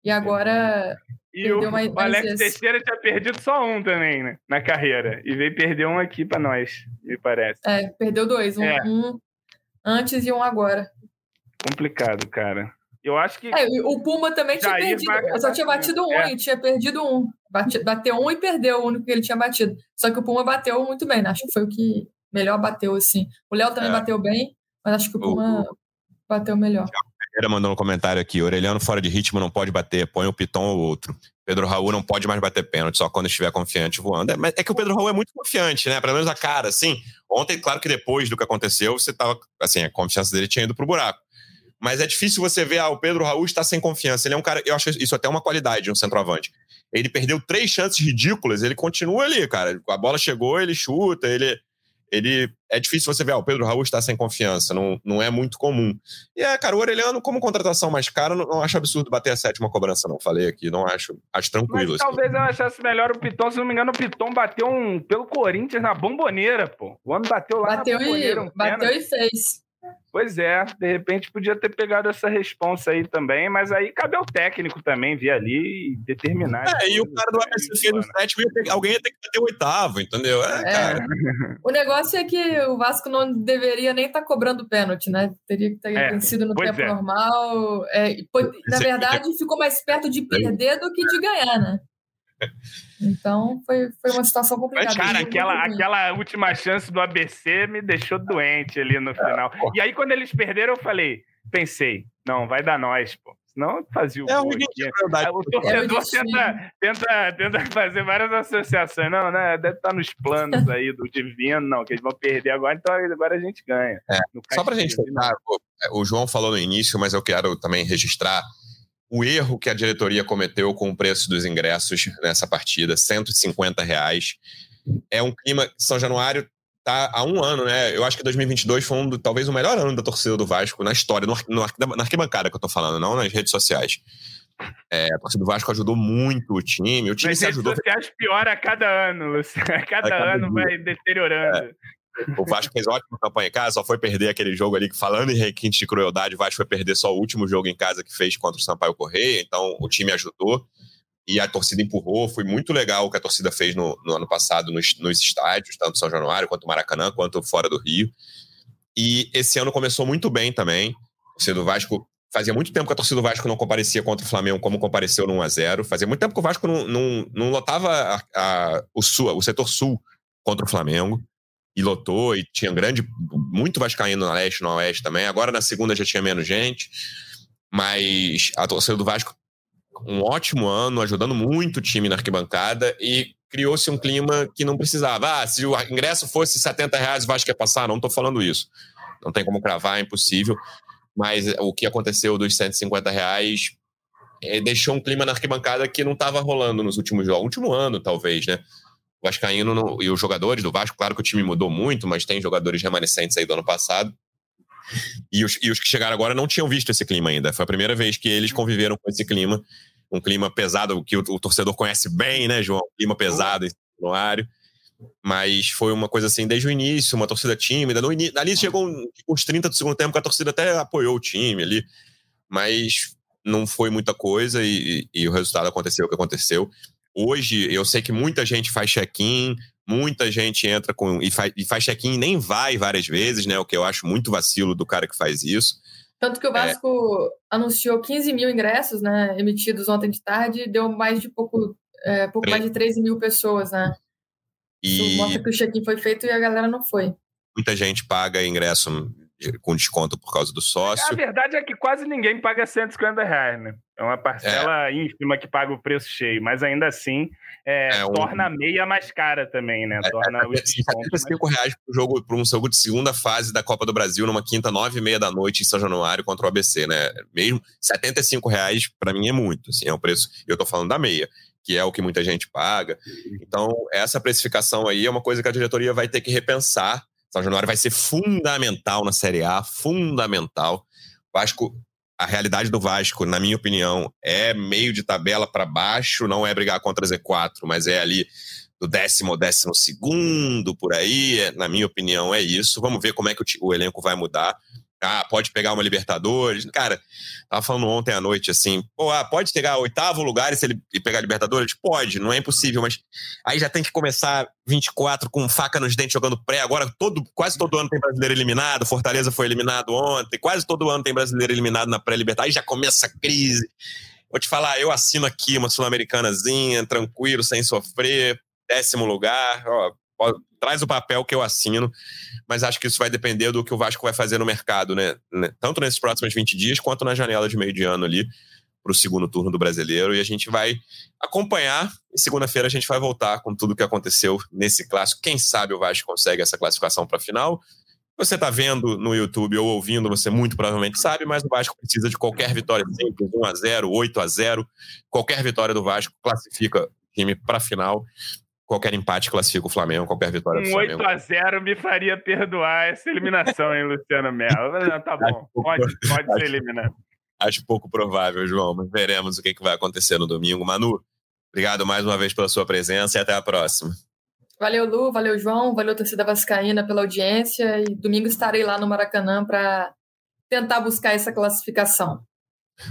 E agora e o, o Alex Teixeira tinha perdido só um também, né? Na carreira. E veio perder um aqui para nós, me parece. É, perdeu dois. Um, é. um antes e um agora. Complicado, cara. Eu acho que. É, o Puma também tinha perdido. Só tinha batido um é. e tinha perdido um. Bate, bateu um e perdeu o único que ele tinha batido. Só que o Puma bateu muito bem, né? Acho que foi o que melhor bateu, assim. O Léo também é. bateu bem, mas acho que o Puma o, bateu melhor. Pereira mandou um comentário aqui: Orelhano fora de ritmo não pode bater, põe o Piton ou outro. Pedro Raul não pode mais bater pênalti, só quando estiver confiante voando. É, é que o Pedro Raul é muito confiante, né? Pelo menos a cara, assim. Ontem, claro que depois do que aconteceu, você tava. Assim, a confiança dele tinha ido pro buraco. Mas é difícil você ver, ah, o Pedro Raul está sem confiança. Ele é um cara, eu acho isso até uma qualidade de um centroavante. Ele perdeu três chances ridículas, ele continua ali, cara. A bola chegou, ele chuta, ele. Ele é difícil você ver, ah, o Pedro Raul está sem confiança, não, não é muito comum. E é, cara, o Orelhano, como contratação mais cara, não, não acho absurdo bater a sétima cobrança, não. Falei aqui, não acho. Acho tranquilo. Mas assim. talvez eu achasse melhor o Piton, se não me engano, o Piton bateu um, pelo Corinthians na bomboneira, pô. O homem bateu lá bateu na bomboneira. E, um bateu e fez. Pois é, de repente podia ter pegado essa responsa aí também, mas aí cabe ao técnico também vir ali e determinar. É, e o cara do ABC fez o sétimo, alguém ia ter que ter o oitavo, entendeu? É, é. O negócio é que o Vasco não deveria nem estar tá cobrando pênalti, né? Teria que ter é, sido no tempo é. normal. É, na verdade, ficou mais perto de perder do que de ganhar, né? Então foi, foi uma situação complicada. Mas, cara, aquela, aquela última chance do ABC me deixou doente ali no final. É, e aí, quando eles perderam, eu falei, pensei, não, vai dar nós, pô. Senão fazia o é gol. Aqui. O torcedor tenta, tenta, tenta fazer várias associações. Não, né? Deve estar nos planos aí do divino, não, que eles vão perder agora, então agora a gente ganha. É. Só pra gente terminar, o João falou no início, mas eu quero também registrar o erro que a diretoria cometeu com o preço dos ingressos nessa partida, 150 reais. É um clima. São Januário tá há um ano, né? Eu acho que 2022 foi um talvez o melhor ano da torcida do Vasco na história, no, no, na arquibancada que eu tô falando, não nas redes sociais. É, a torcida do Vasco ajudou muito o time. O time Nas se ajudou. As redes sociais piora a cada ano, Luciano. A cada, a cada ano dia. vai deteriorando. É. O Vasco fez ótima campanha em casa, só foi perder aquele jogo ali que, falando em requinte de crueldade, o Vasco foi perder só o último jogo em casa que fez contra o Sampaio Correia, então o time ajudou e a torcida empurrou. Foi muito legal o que a torcida fez no, no ano passado nos, nos, estádios, tanto São Januário quanto Maracanã, quanto fora do Rio. E esse ano começou muito bem também. A torcida do Vasco. Fazia muito tempo que a torcida do Vasco não comparecia contra o Flamengo como compareceu no 1x0. Fazia muito tempo que o Vasco não, não, não lotava a, a, o, sul, o setor sul contra o Flamengo e lotou, e tinha grande, muito vascaíno na leste, no oeste também. Agora na segunda já tinha menos gente, mas a torcida do Vasco, um ótimo ano, ajudando muito o time na arquibancada e criou-se um clima que não precisava. Ah, se o ingresso fosse 70 reais, o Vasco ia passar. Não estou falando isso. Não tem como cravar, é impossível. Mas o que aconteceu dos 150 reais é, deixou um clima na arquibancada que não estava rolando nos últimos jogos. Último ano, talvez, né? O Vascaíno não, e os jogadores do Vasco, claro que o time mudou muito, mas tem jogadores remanescentes aí do ano passado. E os, e os que chegaram agora não tinham visto esse clima ainda. Foi a primeira vez que eles conviveram com esse clima. Um clima pesado, que o, o torcedor conhece bem, né, João? Um clima pesado no área. Mas foi uma coisa assim, desde o início, uma torcida tímida. No início, ali chegou uns 30 do segundo tempo que a torcida até apoiou o time ali. Mas não foi muita coisa e, e o resultado aconteceu o que aconteceu. Hoje, eu sei que muita gente faz check-in, muita gente entra com e faz, faz check-in e nem vai várias vezes, né? O que eu acho muito vacilo do cara que faz isso. Tanto que o é. Vasco é. anunciou 15 mil ingressos, né? Emitidos ontem de tarde, deu mais de pouco, é, pouco mais de 13 mil pessoas, né? E... Isso mostra que o check-in foi feito e a galera não foi. Muita gente paga ingresso com desconto por causa do sócio. A verdade é que quase ninguém paga 150 reais, né? É uma parcela é. ínfima que paga o preço cheio, mas ainda assim é, é um... torna a meia mais cara também, né? É, torna é, os 75 mais... reais para jogo, para um jogo de segunda fase da Copa do Brasil, numa quinta, nove e meia da noite em São Januário contra o ABC, né? Mesmo 75 reais, para mim, é muito. Assim, é o preço. Eu tô falando da meia que é o que muita gente paga. Então, essa precificação aí é uma coisa que a diretoria vai ter que repensar são Januário vai ser fundamental na Série A, fundamental. Vasco, a realidade do Vasco, na minha opinião, é meio de tabela para baixo, não é brigar contra Z4, mas é ali do décimo ou décimo segundo, por aí. É, na minha opinião, é isso. Vamos ver como é que o, o elenco vai mudar. Ah, pode pegar uma Libertadores. Cara, tava falando ontem à noite assim, pô, ah, pode pegar oitavo lugar e, se ele, e pegar Libertadores? Pode, não é impossível, mas aí já tem que começar 24 com faca nos dentes jogando pré. Agora todo, quase todo ano tem brasileiro eliminado, Fortaleza foi eliminado ontem, quase todo ano tem brasileiro eliminado na pré-libertadores. Aí já começa a crise. Vou te falar, eu assino aqui uma sul-americanazinha, tranquilo, sem sofrer, décimo lugar, ó, traz o papel que eu assino, mas acho que isso vai depender do que o Vasco vai fazer no mercado, né? né? Tanto nesses próximos 20 dias, quanto na janela de meio de ano ali, para o segundo turno do brasileiro. E a gente vai acompanhar. E segunda-feira a gente vai voltar com tudo o que aconteceu nesse clássico. Quem sabe o Vasco consegue essa classificação para a final. Você está vendo no YouTube ou ouvindo, você muito provavelmente sabe, mas o Vasco precisa de qualquer vitória simples, 1 a 0 8 a 0 Qualquer vitória do Vasco classifica o time para a final. Qualquer empate classifica o Flamengo, qualquer vitória do um Flamengo. 8 a 0 me faria perdoar essa eliminação, hein, Luciano Melo? Não, tá bom, pode, pode ser eliminado. Acho pouco provável, João, mas veremos o que, que vai acontecer no domingo. Manu, obrigado mais uma vez pela sua presença e até a próxima. Valeu, Lu, valeu, João, valeu, torcida vascaína, pela audiência. E domingo estarei lá no Maracanã para tentar buscar essa classificação.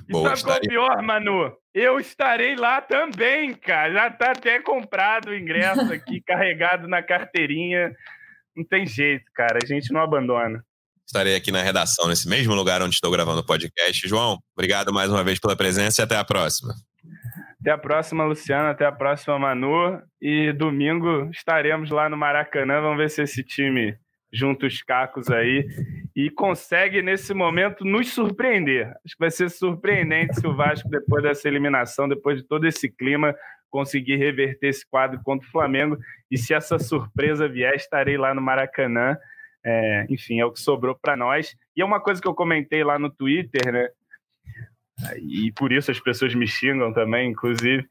Boa, e sabe qual é o pior, Manu? Eu estarei lá também, cara. Já tá até comprado o ingresso aqui, carregado na carteirinha. Não tem jeito, cara. A gente não abandona. Estarei aqui na redação, nesse mesmo lugar onde estou gravando o podcast. João, obrigado mais uma vez pela presença e até a próxima. Até a próxima, Luciano. Até a próxima, Manu. E domingo estaremos lá no Maracanã. Vamos ver se esse time junta os cacos aí e consegue, nesse momento, nos surpreender. Acho que vai ser surpreendente se o Vasco, depois dessa eliminação, depois de todo esse clima, conseguir reverter esse quadro contra o Flamengo. E se essa surpresa vier, estarei lá no Maracanã. É, enfim, é o que sobrou para nós. E é uma coisa que eu comentei lá no Twitter, né? e por isso as pessoas me xingam também, inclusive,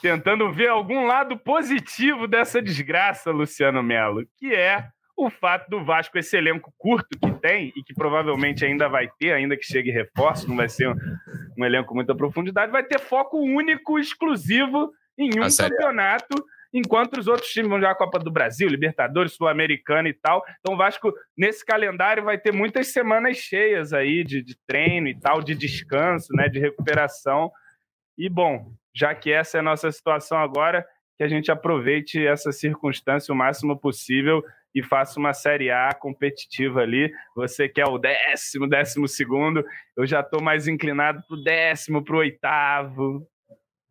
tentando ver algum lado positivo dessa desgraça, Luciano Melo, que é o fato do Vasco, esse elenco curto que tem e que provavelmente ainda vai ter, ainda que chegue reforço, não vai ser um, um elenco com muita profundidade, vai ter foco único, exclusivo em um campeonato enquanto os outros times vão jogar a Copa do Brasil, Libertadores, Sul-Americana e tal. Então o Vasco, nesse calendário, vai ter muitas semanas cheias aí de, de treino e tal, de descanso, né, de recuperação. E, bom, já que essa é a nossa situação agora, que a gente aproveite essa circunstância o máximo possível e faça uma Série A competitiva ali. Você quer o décimo, décimo segundo, eu já estou mais inclinado para o décimo, para o oitavo,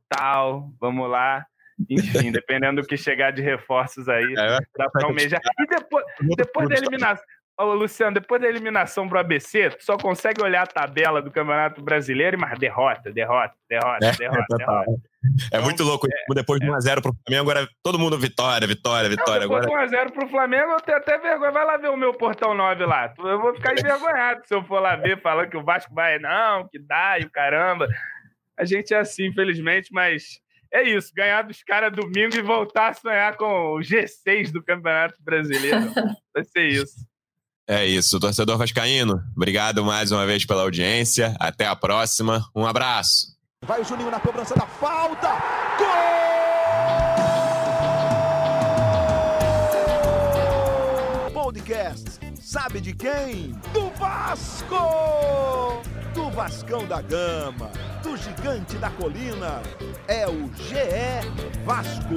tal. Vamos lá. Enfim, dependendo do que chegar de reforços aí, é, dá para almejar. E depois, depois da eliminação. Ô, Luciano, depois da eliminação pro ABC, tu só consegue olhar a tabela do Campeonato Brasileiro e mais derrota, derrota, derrota, é, derrota, é, derrota. É muito louco. É, depois de 1x0 pro Flamengo, agora todo mundo vitória, vitória, vitória. Não, depois agora... de 1x0 pro Flamengo, eu tenho até vergonha. Vai lá ver o meu portão 9 lá. Eu vou ficar envergonhado se eu for lá ver falando que o Vasco vai, não, que dá e o caramba. A gente é assim, infelizmente, mas é isso, ganhar dos caras domingo e voltar a sonhar com o G6 do Campeonato Brasileiro. Vai ser isso. É isso, torcedor Vascaíno. Obrigado mais uma vez pela audiência. Até a próxima. Um abraço. Vai o Juninho na cobrança da falta. Gol! Podcast. Sabe de quem? Do Vasco! Do Vascão da Gama do gigante da colina. É o GE Vasco.